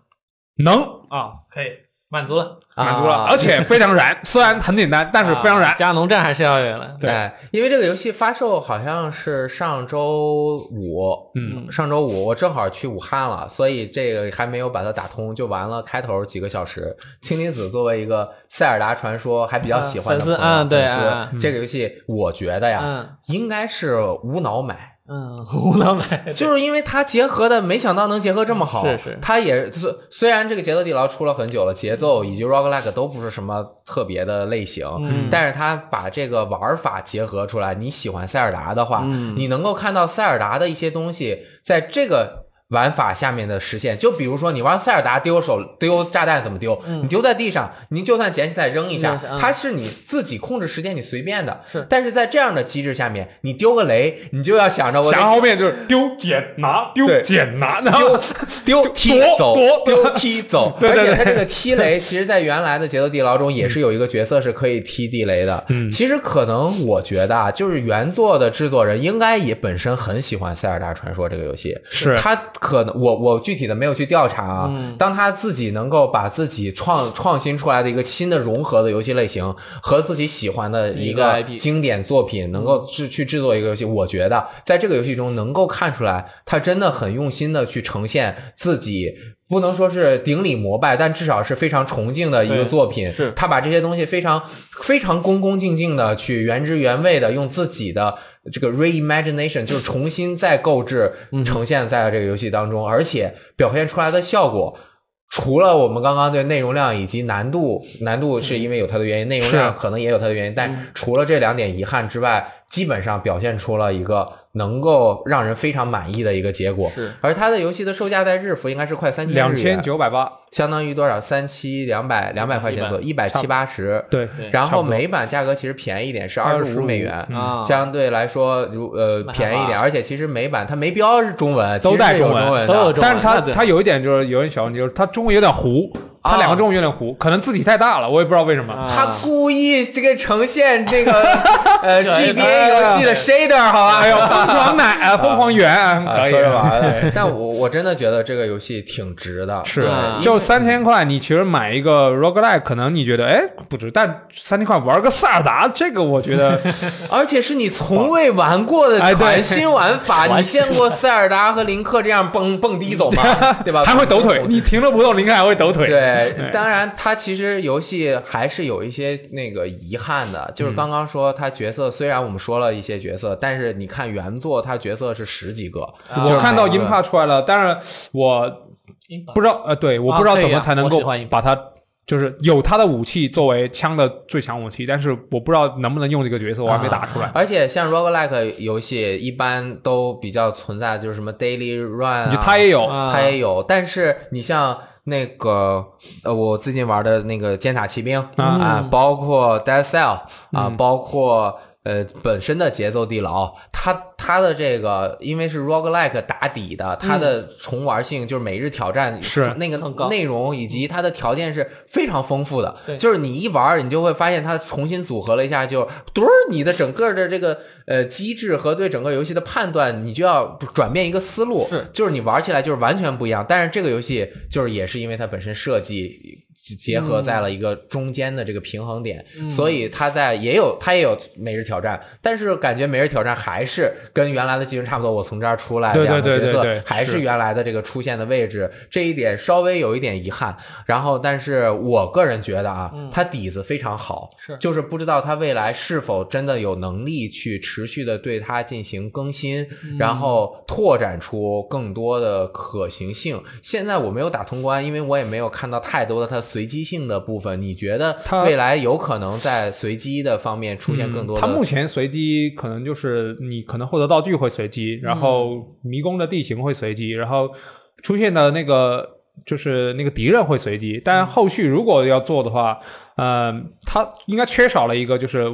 能。啊，可以满足了，满足了，啊而且非常燃，虽然很简单，但是非常燃啊。加农站还是要有的。对哎，因为这个游戏发售好像是上周五，嗯，上周五我正好去武汉了，所以这个还没有把它打通，就玩了开头几个小时。青离子作为一个塞尔达传说还比较喜欢的粉丝嗯对粉丝这个游戏我觉得呀，嗯应该是无脑买。嗯，无脑买就是因为它结合的，没想到能结合这么好。是是它也虽虽然这个节奏地牢出了很久了，节奏以及 roguelike 都不是什么特别的类型，嗯但是它把这个玩法结合出来。你喜欢塞尔达的话，嗯你能够看到塞尔达的一些东西在这个。玩法下面的实现，就比如说你玩塞尔达丢手丢炸弹怎么丢？你丢在地上，你就算捡起来扔一下它是你自己控制时间，你随便的。是但是在这样的机制下面，你丢个雷，你就要想着我得想后面就是丢捡拿丢捡拿，然后丢丢踢走，丢踢走。对对对而且它这个踢雷，其实在原来的节奏地牢中也是有一个角色是可以踢地雷的。嗯其实可能我觉得啊，就是原作的制作人应该也本身很喜欢《塞尔达传说》这个游戏。是他可能我我具体的没有去调查啊。嗯当他自己能够把自己创创新出来的一个新的融合的游戏类型和自己喜欢的一一个经典作品，能够制去制作一个游戏，我觉得在这个游戏中能够看出来，他真的很用心的去呈现自己。不能说是顶礼膜拜，但至少是非常崇敬的一个作品。是他把这些东西非常非常恭恭敬敬的去原汁原味的用自己的这个 reimagination，就是重新再构置呈现在这个游戏当中，而且表现出来的效果。除了我们刚刚对内容量以及难度，难度是因为有它的原因，内容量可能也有它的原因，但除了这两点遗憾之外，基本上表现出了一个能够让人非常满意的一个结果。是，而它的游戏的售价在日服应该是快三千两千，九百八，相当于多少？三七两百两百块钱左右，一百七八十。对，然后美版价格其实便宜一点，是二十五。25美元，啊。相对来说如呃便宜一点，而且其实美版它没标是中文，都带中文，都有中文但是它它有一点就是有点小问题，就是它中文有点糊，它啊两个中文有点糊，可能字体太大了，我也不知道为什么。啊他故意这个呈现这个 呃这 GBA 游戏的 shader 好吧？哎呦，疯狂奶啊，疯狂圆可以说着玩的。但我我真的觉得这个游戏挺值的，是就三千块，你其实买一个 roguelike，可能你觉得哎不值，但三千块玩个塞尔达，这个我觉得 而且是你从未玩过的全新玩法。你见过塞尔达和林克这样蹦蹦迪走吗？对吧？还会抖腿，你停着不动，林克还会抖腿。对，当然，它其实游戏还是有一些那个遗憾的，就是刚刚说它角色，虽然我们说了一些角色，但是你看原作，它角色是十几个，我看到就是每个 Impa 出来了，但是我不知道，呃，对，我不知道怎么才能够把它，就是有他的武器作为枪的最强武器，但是我不知道能不能用这个角色，我还没打出来。而且像 roguelike 游戏一般都比较存在，就是什么 daily run 啊，就他也有，啊它也有，但是你像那个呃，我最近玩的那个《尖塔骑兵》啊啊，包括 Dead Cell 啊，嗯包括呃，本身的节奏地牢，它它的这个因为是 roguelike 打底的，它的重玩性就是每日挑战是那个内容以及它的条件是非常丰富的。对就是你一玩，你就会发现它重新组合了一下，就墩儿，你的整个的这个呃机制和对整个游戏的判断，你就要转变一个思路。是就是你玩起来就是完全不一样。但是这个游戏就是也是因为它本身设计结合在了一个中间的这个平衡点，嗯所以他在也有他也有每日挑战，但是感觉每日挑战还是跟原来的剧情差不多。我从这儿出来，对对两个角色还是是原来的这个出现的位置，这一点稍微有一点遗憾。然后，但是我个人觉得啊，他底子非常好，就是不知道他未来是否真的有能力去持续的对它进行更新，嗯然后拓展出更多的可行性。现在我没有打通关，因为我也没有看到太多的它随机性的部分。你觉得它未来有可能在随机的方面出现更多的？嗯它目前随机可能就是你可能获得道具会随机，然后迷宫的地形会随机，然后出现的那个就是那个敌人会随机。但后续如果要做的话，嗯、它应该缺少了一个就是。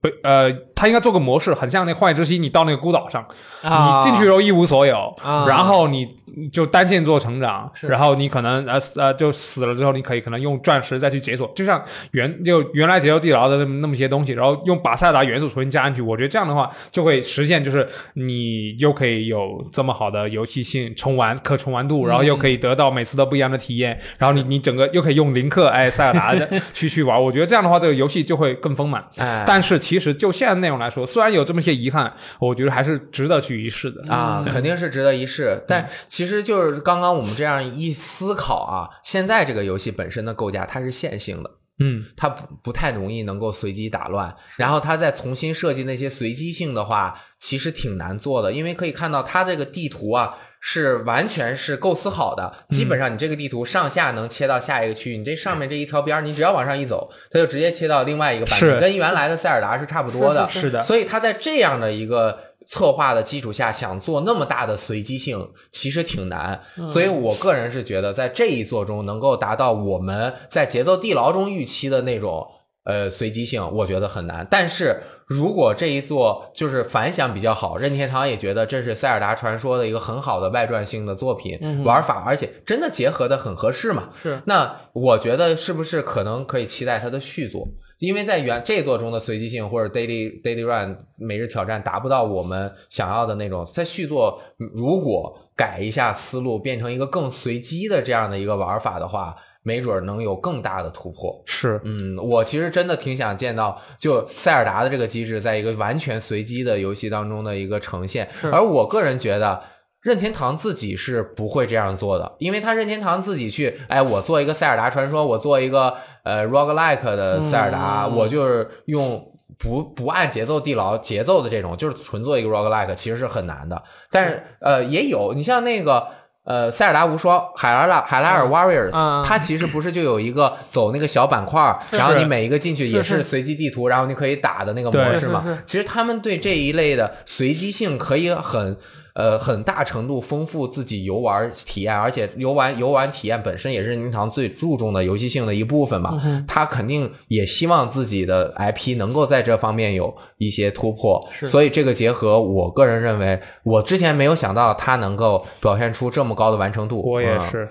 不，呃，它应该做个模式，很像那《幻野之息》，你到那个孤岛上，啊你进去之后一无所有，啊然后你就单线做成长，然后你可能呃死呃就死了之后，你可以可能用钻石再去解锁，就像原就原来节奏地牢的那么那么些东西，然后用把塞尔达元素重新加进去，我觉得这样的话就会实现，就是你又可以有这么好的游戏性重玩可重玩度，然后又可以得到每次都不一样的体验，然后你你整个又可以用林克哎塞尔达的 去去玩，我觉得这样的话这个游戏就会更丰满。哎，但是其实就现在内容来说，虽然有这么些遗憾，我觉得还是值得去一试的。啊，肯定是值得一试。但其实就是刚刚我们这样一思考啊，现在这个游戏本身的构架它是线性的。嗯，它不不太容易能够随机打乱，然后它再重新设计那些随机性的话，其实挺难做的，因为可以看到它这个地图啊是完全是构思好的，基本上你这个地图上下能切到下一个区域，你这上面这一条边儿，你只要往上一走，它就直接切到另外一个版本，跟原来的塞尔达是差不多的，是是的所以它在这样的一个。策划的基础下，想做那么大的随机性，其实挺难。所以我个人是觉得，在这一座中能够达到我们在节奏地牢中预期的那种呃随机性，我觉得很难。但是如果这一座就是反响比较好，任天堂也觉得这是塞尔达传说的一个很好的外传性的作品、玩法，而且真的结合的很合适嘛。是那我觉得是不是可能可以期待它的续作？因为在原这座中的随机性或者 daily daily run 每日挑战达不到我们想要的那种，在续作如果改一下思路，变成一个更随机的这样的一个玩法的话，没准能有更大的突破。是，嗯，我其实真的挺想见到，就塞尔达的这个机制，在一个完全随机的游戏当中的一个呈现。而我个人觉得，任天堂自己是不会这样做的，因为他任天堂自己去，哎，我做一个塞尔达传说，我做一个呃 roguelike 的塞尔达，嗯我就是用。不不按节奏地牢节奏的这种，就是纯做一个 roguelike，其实是很难的。但是呃，也有你像那个呃塞尔达无双海拉拉海拉尔 Warriors，、嗯。它其实不是就有一个走那个小板块儿，然后你每一个进去也是。是随机地图，然后你可以打的那个模式嘛。其实他们对这一类的随机性可以很。呃，很大程度丰富自己游玩体验，而且游玩游玩体验本身也是任天堂最注重的游戏性的一部分嘛。他肯定也希望自己的 IP 能够在这方面有一些突破，所以这个结合，我个人认为，我之前没有想到他能够表现出这么高的完成度。嗯，我也是。嗯，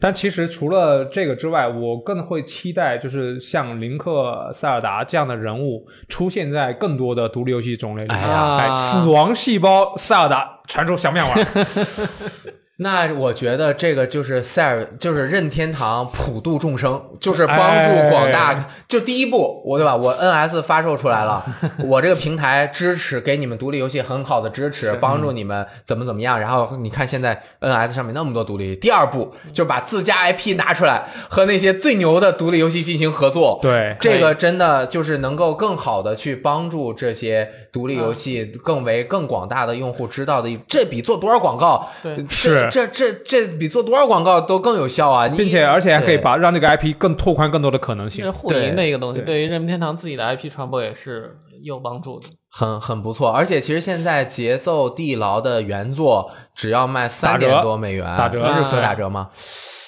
但其实除了这个之外，我更会期待就是像林克、塞尔达这样的人物出现在更多的独立游戏种类里面。哎呀哎，死亡细胞塞尔达传说想不想玩？那我觉得这个就是塞尔，就是任天堂普度众生，就是帮助广大。哎就第一步，我对吧？我 NS 发售出来了，我这个平台支持给你们独立游戏很好的支持，帮助你们怎么怎么样。然后你看现在 NS 上面那么多独立，第二步就把自家 IP 拿出来，和那些最牛的独立游戏进行合作。对这个真的就是能够更好的去帮助这些独立游戏更为更广大的用户知道的一，这比做多少广告，对这是这这这比做多少广告都更有效啊！并且而且还可以把让这个 IP 更拓宽更多的可能性这。互赢对的一个东西，对对于任天堂自己的 IP 传播也是有帮助的。很很不错。而且其实现在节奏地牢的原作只要卖三点多美元，打折日服啊打折吗？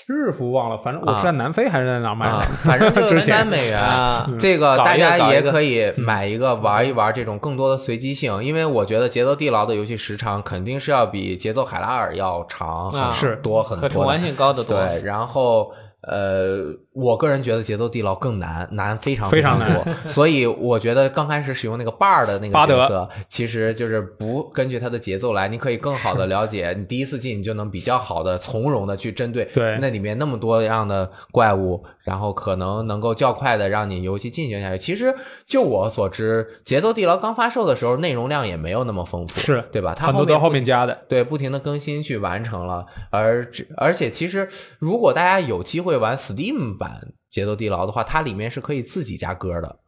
日服忘了，反正我是在南非还是在哪儿买啊的？反正就是三美元。啊这个大家也可以买一个玩一玩这种更多的随机性，因为我觉得节奏地牢的游戏时长肯定是要比节奏海拉尔要长啊很是多很多的可重玩。性高得多。对，然后呃，我个人觉得节奏地牢更难，难非常非常常多，所以我觉得刚开始使用那个 bar 的那个角色，其实就是不根据它的节奏来，你可以更好的了解，你第一次进你就能比较好的从容的去针对对那里面那么多样的怪物，然后可能能够较快的让你游戏进行下去。其实就我所知，节奏地牢刚发售的时候内容量也没有那么丰富，是对吧？它很多都面后面加的。对，不停的更新去完成了，而只而且其实如果大家有机会玩 Steam 版《节奏地牢》的话，它里面是可以自己加歌的，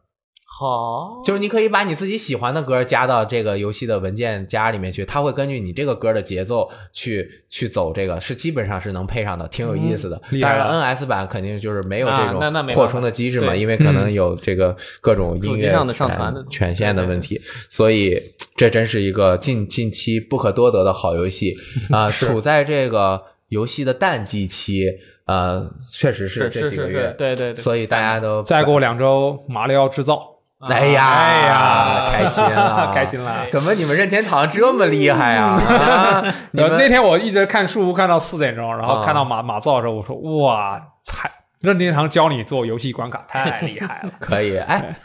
好，就是你可以把你自己喜欢的歌加到这个游戏的文件夹里面去，它会根据你这个歌的节奏去去走，这个是基本上是能配上的，挺有意思的。嗯厉害当然了，NS 版肯定就是没有啊这种扩充的机制嘛，对因为可能嗯有这个各种音乐上的上传的呃权限的问题，所以这真是一个近近期不可多得的好游戏。啊、处在这个游戏的淡季期，呃，确实是这几个月是，，对对对，所以大家都再过两周，马里奥制造，哎呀，哎呀开心了，开心了。怎么你们任天堂这么厉害啊？啊 你呃，们那天我一直看书看到四点钟，然后啊看到马马造的时候，我说哇，才任天堂教你做游戏关卡太厉害了。可以，哎，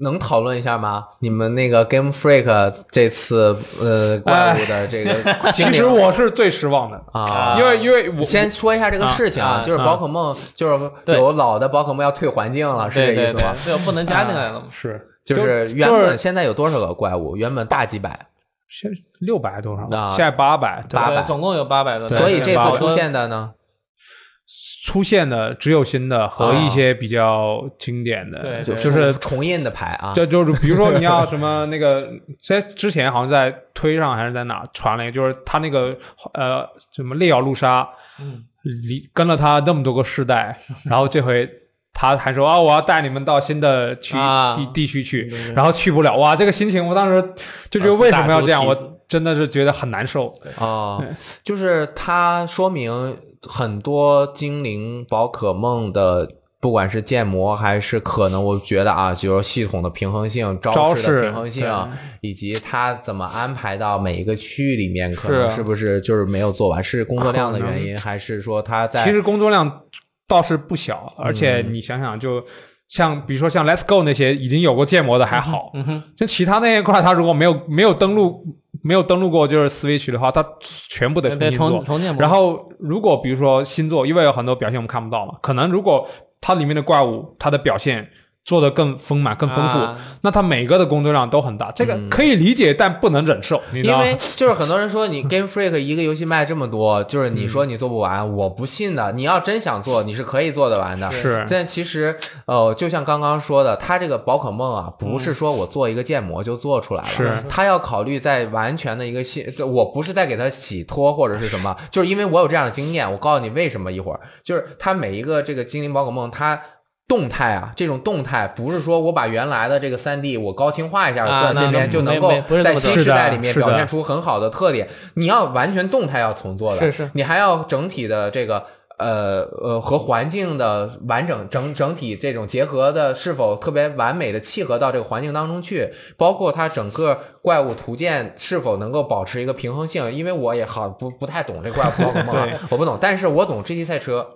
能讨论一下吗？你们那个 Game Freak 这次呃怪物的这个，其实我是最失望的，啊，因为因为我先说一下这个事情啊就是宝可梦，就是有老的宝可梦要退环境了，是这意思吗？对，不能加进来了嘛。是。就是原本现在有多少个怪物？原本大几百，现六百多少？啊，现在八百，对。八百。对总共有八百个，对所以这次出现的呢，出现的只有新的和一些比较经典的，对对就就是重印的牌啊，就就是比如说你要什么那个，在之前好像在推上还是在哪传了一个，就是他那个呃什么烈奥路莎，嗯，离跟了他那么多个世代，然后这回他还说啊我要带你们到新的区啊。地地区去然后去不了，哇这个心情我当时就觉得啊为什么要这样，我真的是觉得很难受。哦，就是他说明很多精灵宝可梦的，不管是建模还是可能，我觉得啊，就是系统的平衡性、招式的平衡性，以及它怎么安排到每一个区域里面，可能是不是就是没有做完？是工作量的原因，还是说它在其实工作量倒是不小，而且嗯你想想就。像比如说像 Let's Go 那些已经有过建模的还好，嗯哼，就其他那一块，它如果没有没有登录没有登录过就是 Switch 的话，它全部得重新做重。重建模。然后如果比如说新作，因为有很多表现我们看不到嘛，可能如果它里面的怪物它的表现做得更丰满、更丰富，啊那它每个的工作量都很大，这个可以理解，但不能忍受，你知道吗？因为 就是很多人说你 Game Freak 一个游戏卖这么多，就是你说你做不完，我不信的。你要真想做，你是可以做得完的。是但其实，呃，就像刚刚说的，它这个宝可梦啊，不是说我做一个建模就做出来了，是它要考虑在完全的一个新，我不是在给它洗脱或者是什么，就是因为我有这样的经验，我告诉你为什么一会儿，就是它每一个这个精灵宝可梦它。动态啊，这种动态不是说我把原来的这个三 D 我高清化一下，啊那在这边就能够在新时代里面表现出很好的特点。你要完全动态要重做的，是是你还要整体的这个。呃呃，和环境的完整整整体这种结合的是否特别完美的契合到这个环境当中去，包括它整个怪物图鉴是否能够保持一个平衡性。因为我也好不不太懂这怪物宝可梦啊，我不懂，但是我懂 GT 赛车。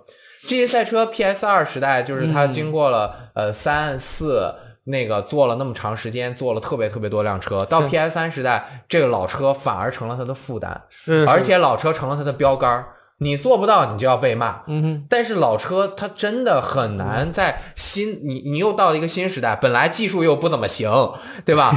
GT 赛车 PS 二时代就是它经过了、呃三四。那个做了那么长时间，做了特别特别多辆车，到 PS 三时代，这个老车反而成了它的负担，是，而且老车成了它的标杆儿。你做不到，你就要被骂。嗯哼，但是老车它真的很难在新你你又到了一个新时代，本来技术又不怎么行，对吧？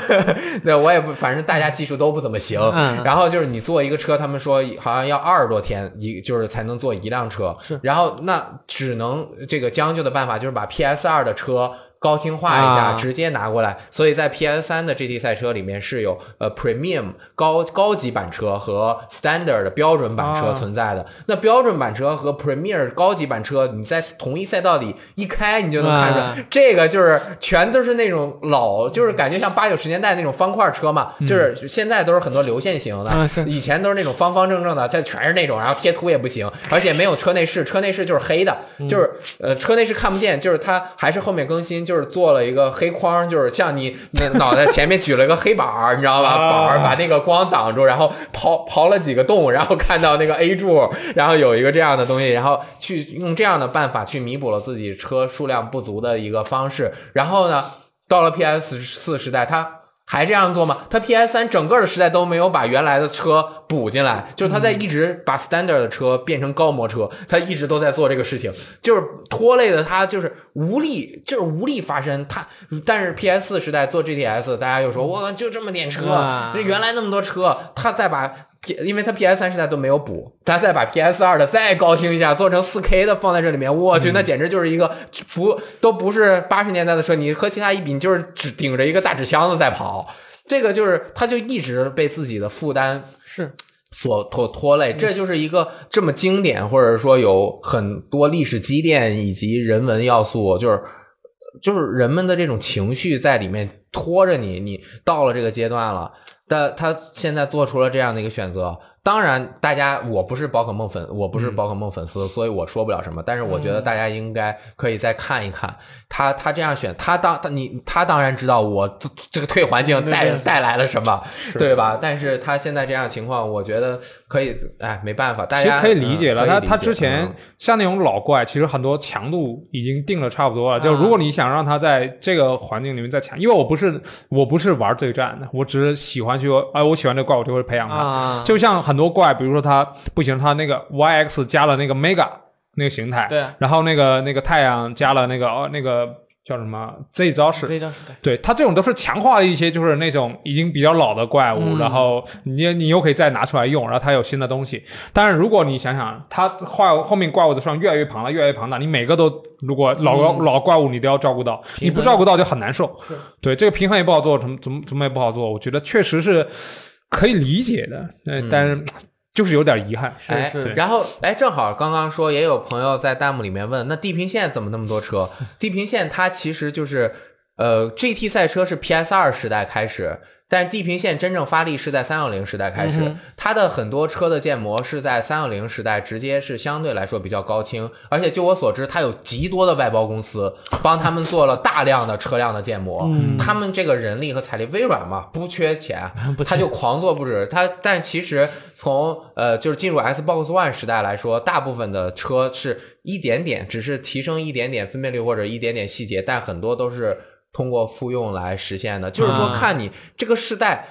那，我也不，反正大家技术都不怎么行。嗯然后就是你做一个车，他们说好像要二十多天一就是才能做一辆车。是然后那只能这个将就的办法就是把 PS 二的车高清化一下，啊。直接拿过来。所以在 PS 三的 GT 赛车里面是有呃 Premium 高高级版车和 Standard 的标准版车啊。存在的。那标准版车和 Premier 高级版车，你在同一赛道里一开，你就能看出来，啊。这个就是全都是那种老，就是感觉像八九十年代那种方块车嘛，就是现在都是很多流线型的，啊以前都是那种方方正正的，它全是那种，然后贴图也不行，而且没有车内饰，车内饰就是黑的，就是呃车内饰看不见，就是它还是后面更新，就是做了一个黑框，就是像你那脑袋前面举了个黑板儿，你知道吧？啊板儿把那个光挡住，然后刨刨了几个洞，然后看到那个 A 柱，然后有一个这样的东西，然后去用这样的办法去弥补了自己车数量不足的一个方式。然后呢，到了 PS 四时代，它还这样做吗？它 PS 三整个的时代都没有把原来的车补进来，就是它在一直把 standard 的车变成高模车，它一直都在做这个事情，就是拖累的它就是无力，就是无力发声。它但是 PS 四时代做 GTS，大家又说我就这么点车啊，这原来那么多车，它再把 P，因为它 PS 三时代都没有补，它再把 PS 二的再高清一下，做成 4K 的放在这里面，我去，那简直就是一个不都不是八十年代的车，你和其他一比，你就是只顶着一个大纸箱子在跑。这个就是，他就一直被自己的负担是所拖拖累，这就是一个这么经典，或者说有很多历史积淀以及人文要素，就是就是人们的这种情绪在里面拖着你，你到了这个阶段了，但他现在做出了这样的一个选择。当然，大家我不是宝可梦粉，我不是宝可梦粉丝，所以我说不了什么。但是我觉得大家应该可以再看一看他他这样选，他当他你他当然知道我这这个退环境带带来了什么，对吧？但是他现在这样情况，我觉得可以，哎，没办法，大家其实可以理解了，嗯他他之前嗯像那种老怪，其实很多强度已经定了差不多了。就啊如果你想让他在这个环境里面再强，因为我不是我不是玩对战的，我只是喜欢去，哎、我喜欢这个怪，我就会培养它。啊，就像很多怪，比如说它不行，它那个 YX 加了那个 Mega 那个形态，对然后那个那个太阳加了那个哦那个叫什么 Z 招式，这招是对。对它这种都是强化了一些，就是那种已经比较老的怪物，嗯然后你你又可以再拿出来用，然后它有新的东西。但是如果你想想，它怪后面怪物的数量越来越庞大，越来越庞大，你每个都如果老、嗯老怪物你都要照顾到，你不照顾到就很难受是。对这个平衡也不好做，怎么怎么怎么也不好做。我觉得确实是可以理解的，但是就是有点遗憾。哎是然后哎，正好刚刚说也有朋友在弹幕里面问，那地平线怎么那么多车？地平线它其实就是呃，GT 赛车是 PS 二时代开始。但地平线真正发力是在三六零时代开始，嗯它的很多车的建模是在三六零时代直接是相对来说比较高清，而且就我所知，它有极多的外包公司 帮他们做了大量的车辆的建模，嗯。他们这个人力和财力，微软嘛不缺钱，他就狂做不止。他但其实从呃就是进入 Xbox One 时代来说，大部分的车是一点点，只是提升一点点分辨率或者一点点细节，但很多都是通过复用来实现的。就是说，啊看你这个时代，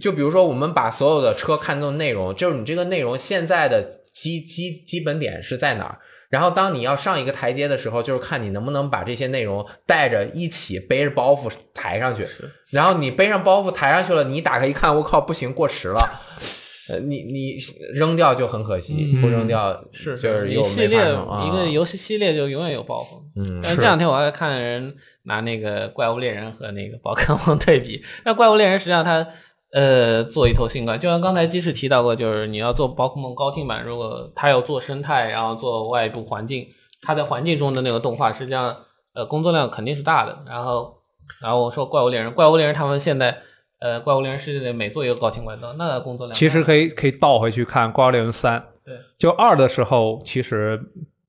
就比如说我们把所有的车看作内容，就是你这个内容现在的基基基本点是在哪儿。然后，当你要上一个台阶的时候，就是看你能不能把这些内容带着一起背着包袱抬上去。然后你背上包袱抬上去了，你打开一看，我靠，不行，过时了。呃，你你扔掉就很可惜，嗯不扔掉是就是一系列一个游戏系列就永远有包袱。嗯但是这两天我还看人拿那个怪物猎人和那个宝可梦 对比，那怪物猎人实际上它呃做一头新怪，就像刚才鸡翅提到过，就是你要做宝可梦高清版，如果它要做生态，然后做外部环境，它在环境中的那个动画，实际上呃工作量肯定是大的。然后然后我说怪物猎人，怪物猎人他们现在呃怪物猎人世界每做一个高清怪盗，那工作量其实可以可以倒回去看《怪物猎人三》，对，就二的时候，其实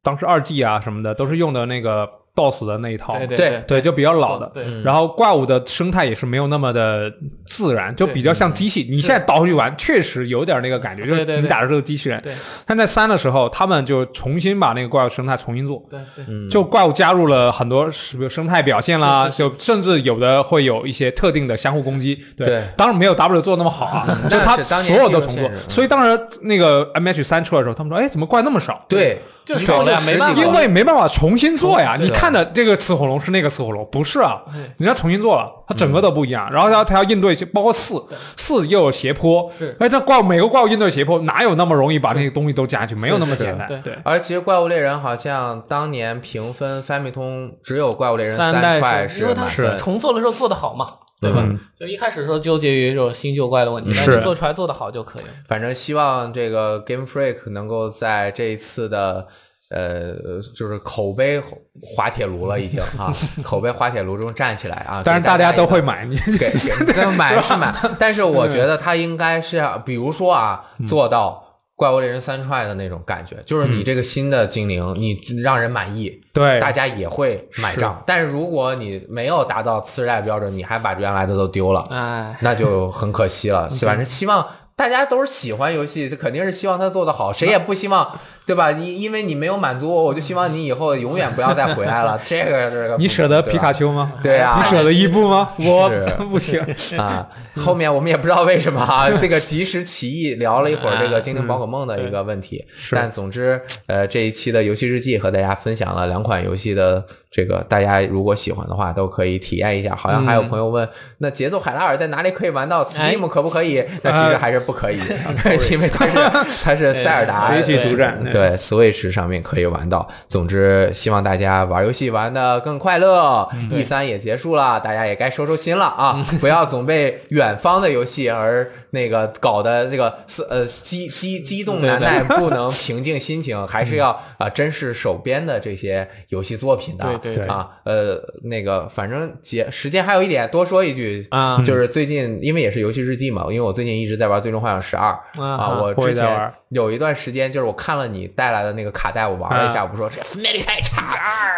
当时二 G 啊什么的都是用的那个 DOS 的那一套，对对对对就比较老的。然后怪物的生态也是没有那么的自然，就比较像机器。你现在倒回去玩，确实有点那个感觉，就是你打的是个机器人。但在三的时候，他们就重新把那个怪物生态重新做，对对，嗯就怪物加入了很多是比如生态表现啦，就甚至有的会有一些特定的相互攻击。对，当然没有 W 做的那么好啊，就他所有都重做。所以当时那个 M H 三出来的时候，他们说：“哎，怎么怪那么少？”对，就少了没办法，因为没办法重新做呀，你看的这个雌火龙是那个雌火龙，不是啊，人家重新做了，它整个都不一样，然后它它要应对，包括四四又有斜坡，是。哎，这怪物每个怪物应对斜坡，哪有那么容易把那些东西都加进去？没有那么简单，对对，而其实怪物猎人好像当年评分 Famicom 只有怪物猎人三踹代因为它满分，重做的时候做的好嘛，对吧？嗯就一开始的时候纠结于这种新旧怪的问题，但是是做出来做得好就可以了。反正希望这个 Game Freak 能够在这一次的呃，就是口碑滑铁卢了，已经啊，口碑滑铁卢中站起来啊！但是大大家都会买，你给 给给买是买，但是我觉得他应该是要，比如说啊，做到。怪物猎人三踹的那种感觉，就是你这个新的精灵，你让人满意，对。大家也会买账。但是如果你没有达到次世代标准，你还把原来的都丢了，哎，那就很可惜了。反正希望大家都是喜欢游戏，肯定是希望它做得好，谁也不希望，对吧？你因为你没有满足我，我就希望你以后永远不要再回来了。这个这个，你舍得皮卡丘丘吗？对啊你舍得伊布吗？我是不行，啊？后面我们也不知道为什么啊，这个及时起意聊了一会儿这个精灵宝可梦的一个问题。但总之，呃，这一期的游戏日记和大家分享了两款游戏的这个，大家如果喜欢的话，都可以体验一下。好像还有朋友问，那节奏海拉尔在哪里可以玩到？Steam 可不可以？那其实还是不可以，因为它是 它是塞尔达随机独占，对 Switch 上面可以玩到。总之，希望大家玩游戏玩的更快乐。E 三也结束了，大家也该收收心了啊！不要总被远方的游戏而那个搞得这个呃激激激动难耐，不能平静心情，还是要啊珍视手边的这些游戏作品的。对对啊，呃，那个反正节时间还有一点，多说一句啊就是最近因为也是游戏日记嘛，因为我最近一直在玩《最终幻想十二》啊，啊我之前有一段时间就是我看了你带来的那个卡带，我玩了一下，我不说这分辨率太差，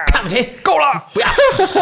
看够了，不要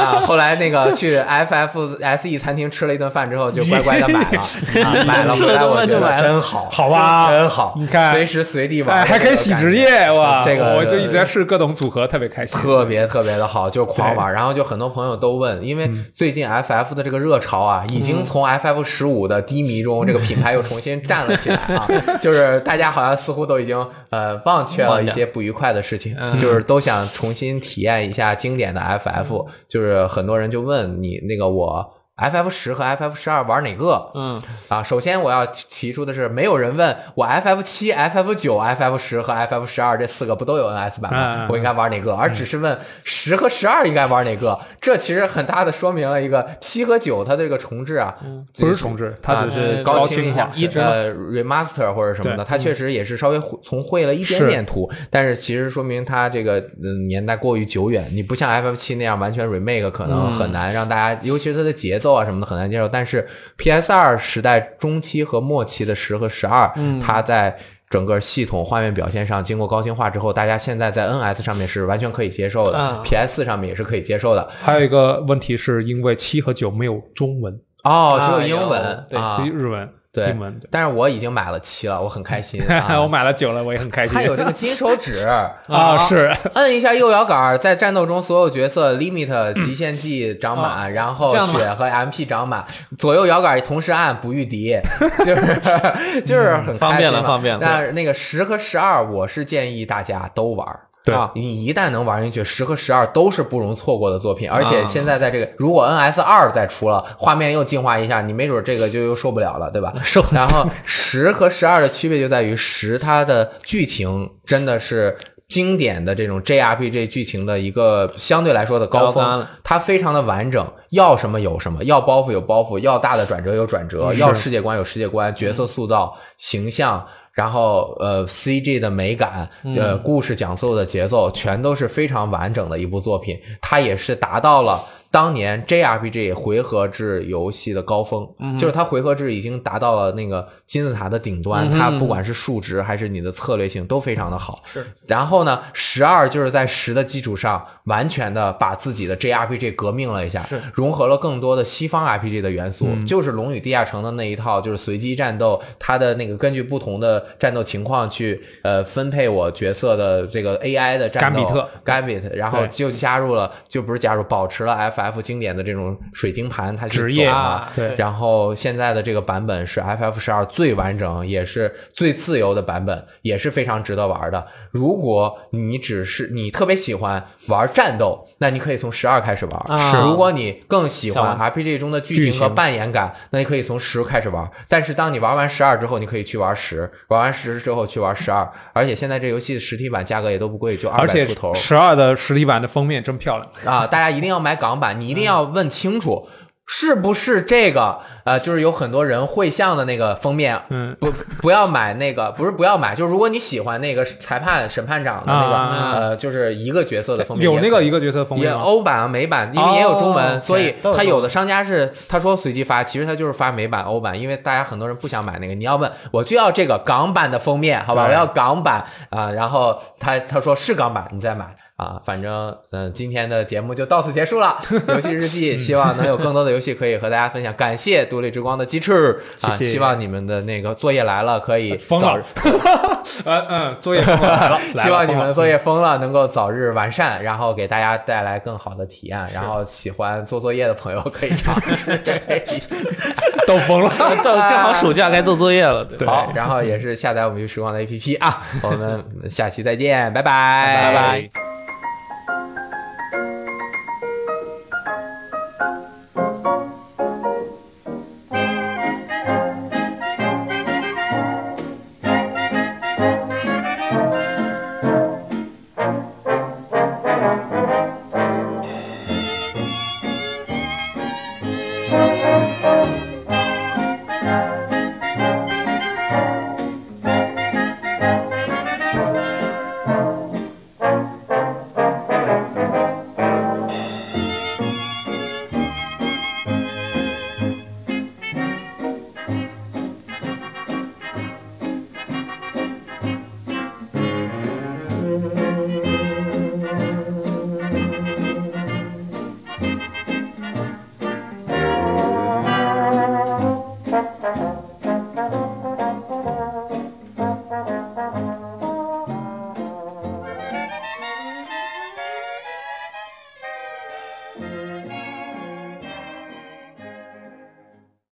啊！后来那个去 FF SE 餐厅吃了一顿饭之后，就乖乖的买了，啊，买了回来，我觉得真好，好吧真好，你看随时随地玩，哎，还可以洗职业哇！这个我就一直在试各种组合，特别开心。特别特别的好，就狂玩。然后就很多朋友都问，因为最近 FF 的这个热潮啊，已经从 FF 十五的低迷中，这个品牌又重新站了起来啊。就是大家好像似乎都已经呃忘却了一些不愉快的事情，就是都想重新体验一下经典的 FF。就是很多人就问你那个我。FF 十和 FF 十二玩哪个？嗯啊，首先我要提提出的是，没有人问我 FF 七、FF 九、FF 十和 FF 十二这四个不都有 NS 版吗？嗯我应该玩哪个？而只是问十和十二应该玩哪个？这其实很大的说明了一个七和九它这个重置啊，不是重置，它只是啊高清一下，呃 remaster 或者什么的，它确实也是稍微会从会了一点点图，但是其实说明它这个嗯年代过于久远，你不像 FF 七那样完全 remake，可能很难让大家，尤其是它的节奏啊什么的很难接受。但是 PS 二时代中期和末期的十和十二，它在整个系统画面表现上经过高清化之后，大家现在在 NS 上面是完全可以接受的、啊 p s 四上面也是可以接受的。还有一个问题是因为七和九没有中文，哦，只有啊英文啊，日文、对英文。但是我已经买了七了，我很开心。啊我买了九了，我也很开心。它有这个金手指啊，是摁一下右摇杆，在战斗中所有角色 limit 极限技长满，然后血和 MP 长满，左右摇杆同时按不遇敌，就是就是很方便了方便了但是那个十和十二，我是建议大家都玩。对啊，你一旦能玩进去，十和十二都是不容错过的作品。而且啊现在在这个，如果 NS 二再出了，画面又进化一下，你没准这个就又受不了了，对吧？受然后十和十二的区别就在于十它的剧情真的是经典的这种 JRPG 剧情的一个相对来说的高峰它非常的完整，要什么有什么，要包袱有包袱，要大的转折有转折，要世界观有世界观，角色塑造、形象。然后，呃，CG 的美感，呃，故事讲述的节奏，全都是非常完整的一部作品。它也是达到了当年 JRPG 回合制游戏的高峰，就是它回合制已经达到了那个金字塔的顶端。它不管是数值还是你的策略性都非常的好。是。然后呢，十二就是在十的基础上，完全的把自己的 JRPG 革命了一下，是融合了更多的西方 RPG 的元素，就是《龙与地下城》的那一套，就是随机战斗，它的那个根据不同的战斗情况去呃分配我角色的这个 AI 的战斗甘比特 Gambit，然后就加入了，就不是加入，保持了 FF 经典的这种水晶盘，它去职业走嘛啊对然后现在的这个版本是 FF 十二最完整，也是最自由的版本，也是非常值得玩的。如果你只是你特别喜欢玩战斗，那你可以从十二开始玩。如果你更喜欢 RPG 中的剧剧情和扮演感，那你可以从十开始玩。但是当你玩完十二之后，你可以去玩十，玩完十之后去玩十二。而且现在这游戏的实体版价格也都不贵，就二百出头。十二的实体版的封面真漂亮。啊，大家一定要买港版，你一定要问清楚。是不是这个？呃，就是有很多人会像的那个封面，嗯，不不要买那个，不是不要买，就是如果你喜欢那个裁判、审判长的那个，啊呃，就是一个角色的封面，有那个一个角色封面也？欧版啊、美版，因为也有中文，哦所以他有的商家是他说随机发，其实他就是发美版、欧版，因为大家很多人不想买那个，你要问我就要这个港版的封面，好吧，我要港版啊、然后他他说是港版，你再买。啊，反正嗯、呃今天的节目就到此结束了。游戏日记，希望能有更多的游戏可以和大家分享。感谢独立之光的鸡翅啊，谢谢希望你们的那个作业来了可以疯了早日，呃嗯，作业封了来了，希望你们作业疯了能够早日完善，然后给大家带来更好的体验。然后喜欢做作业的朋友可以尝试。都疯了。到正好暑假该做作业了，对。好，然 E 然后也是下载我们游戏时光的 APP 啊。我们下期再见，拜拜，拜拜。